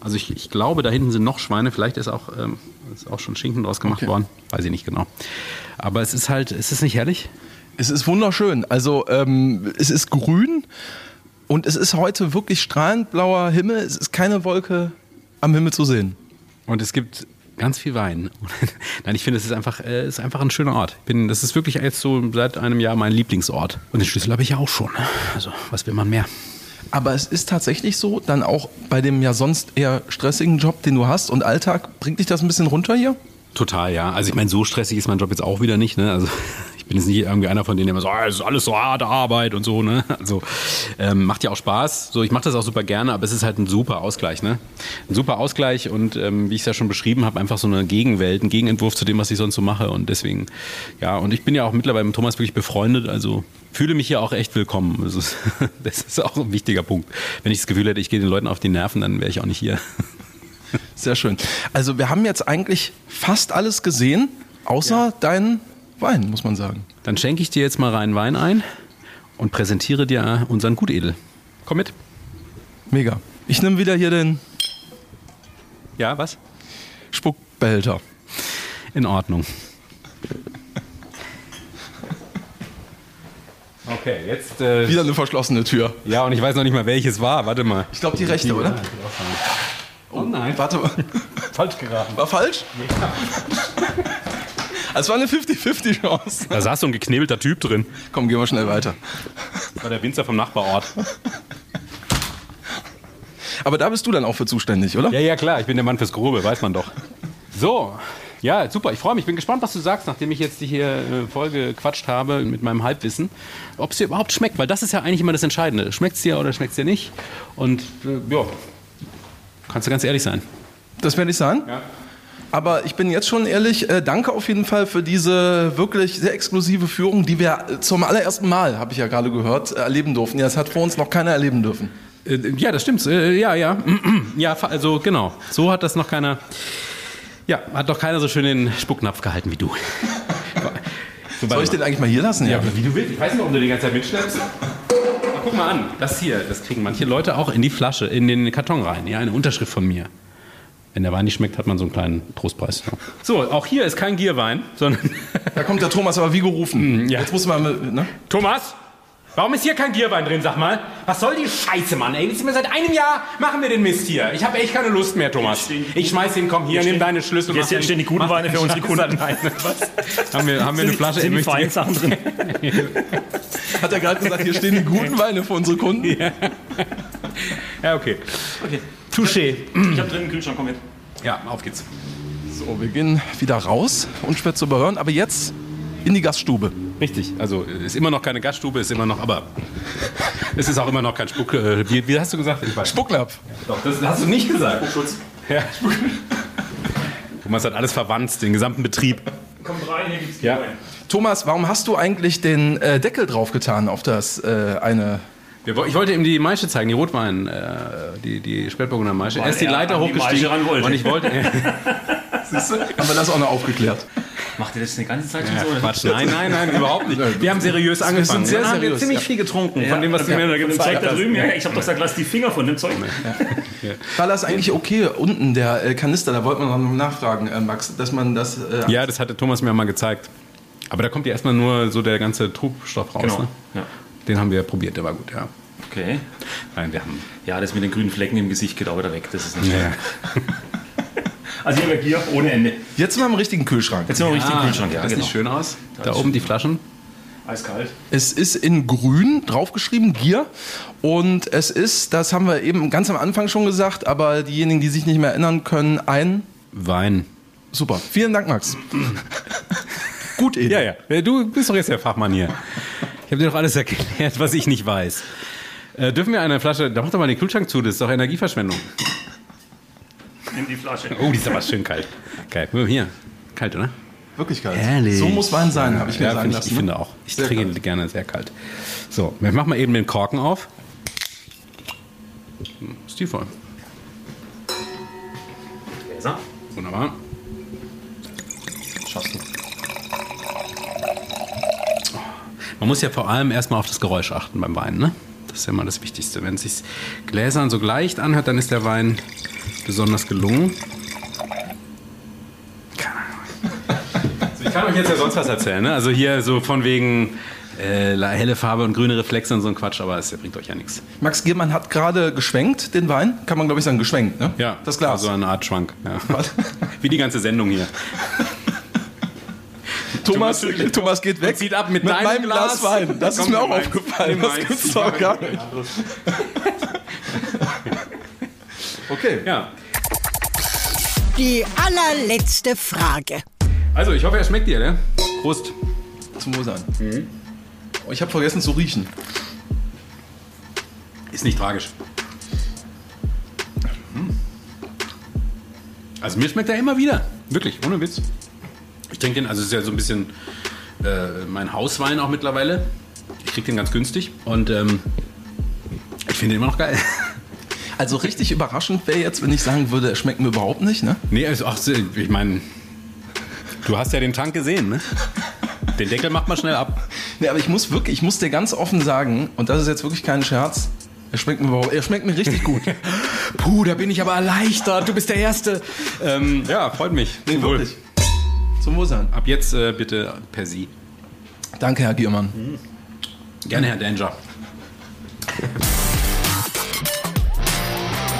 Also ich, ich glaube, da hinten sind noch Schweine. Vielleicht ist auch, ähm, ist auch schon Schinken draus gemacht Okay. worden. Weiß ich nicht genau. Aber es ist halt, ist es nicht herrlich? Es ist wunderschön. Also ähm, es ist grün und es ist heute wirklich strahlend blauer Himmel. Es ist keine Wolke am Himmel zu sehen. Und es gibt ganz viel Wein. Nein, ich finde, es ist einfach, äh, ist einfach ein schöner Ort. Bin, das ist wirklich jetzt so seit einem Jahr mein Lieblingsort. Und den Schlüssel habe ich ja auch schon. ne? Also, was will man mehr? Aber es ist tatsächlich so, dann auch bei dem ja sonst eher stressigen Job, den du hast und Alltag, bringt dich das ein bisschen runter hier? Total, ja. Also ich meine, so stressig ist mein Job jetzt auch wieder nicht. Ne? Also ich bin jetzt nicht irgendwie einer von denen, der immer so, ah, es ist alles so harte Arbeit und so. Ne? Also ähm, macht ja auch Spaß. So, ich mache das auch super gerne, aber es ist halt ein super Ausgleich. Ne? Ein super Ausgleich und ähm, wie ich es ja schon beschrieben habe, einfach so eine Gegenwelt, ein Gegenentwurf zu dem, was ich sonst so mache. Und deswegen, ja, und ich bin ja auch mittlerweile mit Thomas wirklich befreundet. Also fühle mich hier auch echt willkommen. Das ist, das ist auch ein wichtiger Punkt. Wenn ich das Gefühl hätte, ich gehe den Leuten auf die Nerven, dann wäre ich auch nicht hier. Sehr schön. Also wir haben jetzt eigentlich fast alles gesehen, außer deinen Wein, muss man sagen. Dann schenke ich dir jetzt mal rein Wein ein und präsentiere dir unseren Gutedel. Komm mit. Mega. Ich nehme wieder hier den Ja, was? Spuckbehälter. In Ordnung. Okay, jetzt. Äh, Wieder eine verschlossene Tür. ja, und ich weiß noch nicht mal, welches war. Warte mal. Ich glaube die rechte, oder? Oh nein. Warte mal. Falsch geraten. War falsch? Es war eine 50-50 Chance. Da saß so ein geknebelter Typ drin. Komm, gehen wir schnell weiter. Das war der Winzer vom Nachbarort. Aber da bist du dann auch für zuständig, oder? Ja, ja, klar, ich bin der Mann fürs Grobe, weiß man doch. So, ja, super, ich freue mich. Ich bin gespannt, was du sagst, nachdem ich jetzt die hier äh, voll gequatscht habe mit meinem Halbwissen, ob es dir überhaupt schmeckt, weil das ist ja eigentlich immer das Entscheidende. Schmeckt es dir oder schmeckt es dir nicht? Und äh, ja, kannst du ganz ehrlich sein. Das werde ich sagen. Ja. Aber ich bin jetzt schon ehrlich, äh, danke auf jeden Fall für diese wirklich sehr exklusive Führung, die wir äh, zum allerersten Mal, habe ich ja gerade gehört, äh, erleben durften. Ja, das hat vor uns noch keiner erleben dürfen. Äh, ja, das stimmt. Äh, ja, ja. ja, also genau. So hat das noch keiner. Ja, hat doch keiner so schön den Spucknapf gehalten wie du. So, Soll ich den eigentlich mal hier lassen? Ja, wie du willst. Ich weiß nicht, warum du die ganze Zeit mitschleppst. Guck mal an, das hier, das kriegen manche Leute auch in die Flasche, in den Karton rein. Ja, eine Unterschrift von mir. Wenn der Wein nicht schmeckt, hat man so einen kleinen Trostpreis. Ja. So, auch hier ist kein Gierwein, sondern Da kommt der Thomas aber wie gerufen. ja. Jetzt muss man, ne? Thomas, warum ist hier kein Gierwein drin, sag mal? Was soll die Scheiße, Mann? Ey, jetzt sind wir seit einem Jahr machen wir den Mist hier. Ich habe echt keine Lust mehr, Thomas. Hier Ich schmeiß ihn, komm hier, Hier nimm stehen- deine Schlüssel. hier mach den- stehen die guten Weine den für unsere Kunden. alleine. Was? haben, wir, haben wir eine Flasche? Sind die Möchte- feinen Sachen drin? Hat er gerade gesagt, hier stehen die guten Weine für unsere Kunden? Ja, okay. Okay. Touché. Ich habe drin einen Kühlschrank, komm mit. Ja, auf geht's. So, wir gehen wieder raus, unschwer zu überhören, aber jetzt in die Gaststube. Richtig. Also ist immer noch keine Gaststube, ist immer noch, aber es ist auch immer noch kein Spuck. Äh, wie, wie hast du gesagt? Ich weiß. Spucklapp. Doch, das hast du nicht gesagt. Schutz. Ja, Spuck. Thomas hat alles verwandt, den gesamten Betrieb. Kommt rein, hier gibt's Ja. Thomas, warum hast du eigentlich den äh, Deckel draufgetan auf das äh, eine... Wir, ich wollte ihm die Maische zeigen, die Rotwein, äh, die, die Spätburgunder Maische. Er ist die er Leiter die hochgestiegen Maische ran wollte. und ich wollte... Haben wir das auch noch aufgeklärt? Macht ihr das eine ganze Zeit schon Ja, so? Quatsch, nein, nein, nein, überhaupt nicht. Wir haben seriös angefangen. sehr Dann haben wir seriös, ziemlich ja. viel getrunken Ja, von dem, was du okay. mir da Von dem Zeug gezeigt da hast. drüben, ja, ich habe doch gesagt, lass die Finger von dem Zeug. War das eigentlich okay, unten der äh, Kanister, da wollte man noch nachfragen, äh, Max, dass man das... Äh, Ja, das hatte Thomas mir mal gezeigt. Aber da kommt ja erstmal nur so der ganze Trubstoff raus. Genau. Ne? Den haben wir probiert, der war gut, ja. Okay. Nein, wir haben. Ja, das mit den grünen Flecken im Gesicht geht auch wieder weg. Das ist nicht Ja. Also hier haben wir Gier ohne Ende. Jetzt sind wir im richtigen Kühlschrank. Jetzt sind wir im richtigen Kühlschrank, ja, das genau. sieht schön aus. Da oben die Flaschen. Eiskalt. Es ist in grün draufgeschrieben, Gier. Und es ist, das haben wir eben ganz am Anfang schon gesagt, aber diejenigen, die sich nicht mehr erinnern können, ein... Wein. Super. Vielen Dank, Max. Gut, Ede. Ja, ja. Du bist doch jetzt der Fachmann hier. Ich habe dir doch alles erklärt, was ich nicht weiß. Äh, dürfen wir eine Flasche, da mach doch mal den Kühlschrank zu, das ist doch Energieverschwendung. Nimm die Flasche. Oh, die ist aber schön kalt. Geil. Hier. Kalt, oder? Wirklich kalt. Ehrlich? So muss Wein sein, habe ich mir Ja, sagen ich, lassen. ich finde auch. Ich Sehr trinke kalt. ihn gerne sehr kalt. So, wir machen mal eben den Korken auf. Hm, Stilvoll. Gläser. Wunderbar. Schaffst du. Man muss ja vor allem erstmal auf das Geräusch achten beim Wein, ne? Das ist ja mal das Wichtigste. Wenn es sich Gläsern so leicht anhört, dann ist der Wein besonders gelungen. Keine Ahnung. Also ich kann euch jetzt ja sonst was erzählen, ne? Also hier so von wegen äh, helle Farbe und grüne Reflexe und so ein Quatsch, aber es bringt euch ja nichts. Max Giermann hat gerade geschwenkt, den Wein. Kann man, glaube ich, sagen, geschwenkt, ne? Ja, Das Glas. Also eine Art Schwank. Ja. Wie die ganze Sendung hier. Thomas, Thomas- geht weg. Und zieht ab mit mit deinem meinem Glas. Glas, Wein. Das ist Komm, mir auch nimm meins. aufgefallen. Das gibt's doch gar nicht. Okay. Ja. Die allerletzte Frage. Also, ich hoffe, er schmeckt dir, ne? Prost. Zum Wohl sein. Oh, ich habe vergessen zu riechen. Ist nicht tragisch. Hm. Also mir schmeckt er immer wieder. Wirklich, ohne Witz. Ich trinke den, also es ist ja so ein bisschen äh, mein Hauswein auch mittlerweile. Ich kriege den ganz günstig und ähm, ich finde den immer noch geil. Also richtig überraschend wäre jetzt, wenn ich sagen würde, es schmeckt mir überhaupt nicht, ne? nee, also ach, ich meine, du hast ja den Tank gesehen, ne? Den Deckel macht man schnell ab. Nee, aber ich muss wirklich, ich muss dir ganz offen sagen, und das ist jetzt wirklich kein Scherz, er schmeckt mir überhaupt, er schmeckt mir richtig gut. Puh, da bin ich aber erleichtert. Du bist der Erste. Ähm, ja, freut mich. Nee, wirklich. Zum sein. Ab jetzt äh, bitte per Sie. Danke, Herr Giermann. Gerne, Herr Danger.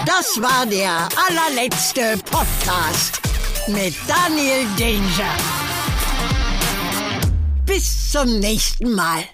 Das war der allerletzte Podcast mit Daniel Danger. Bis zum nächsten Mal.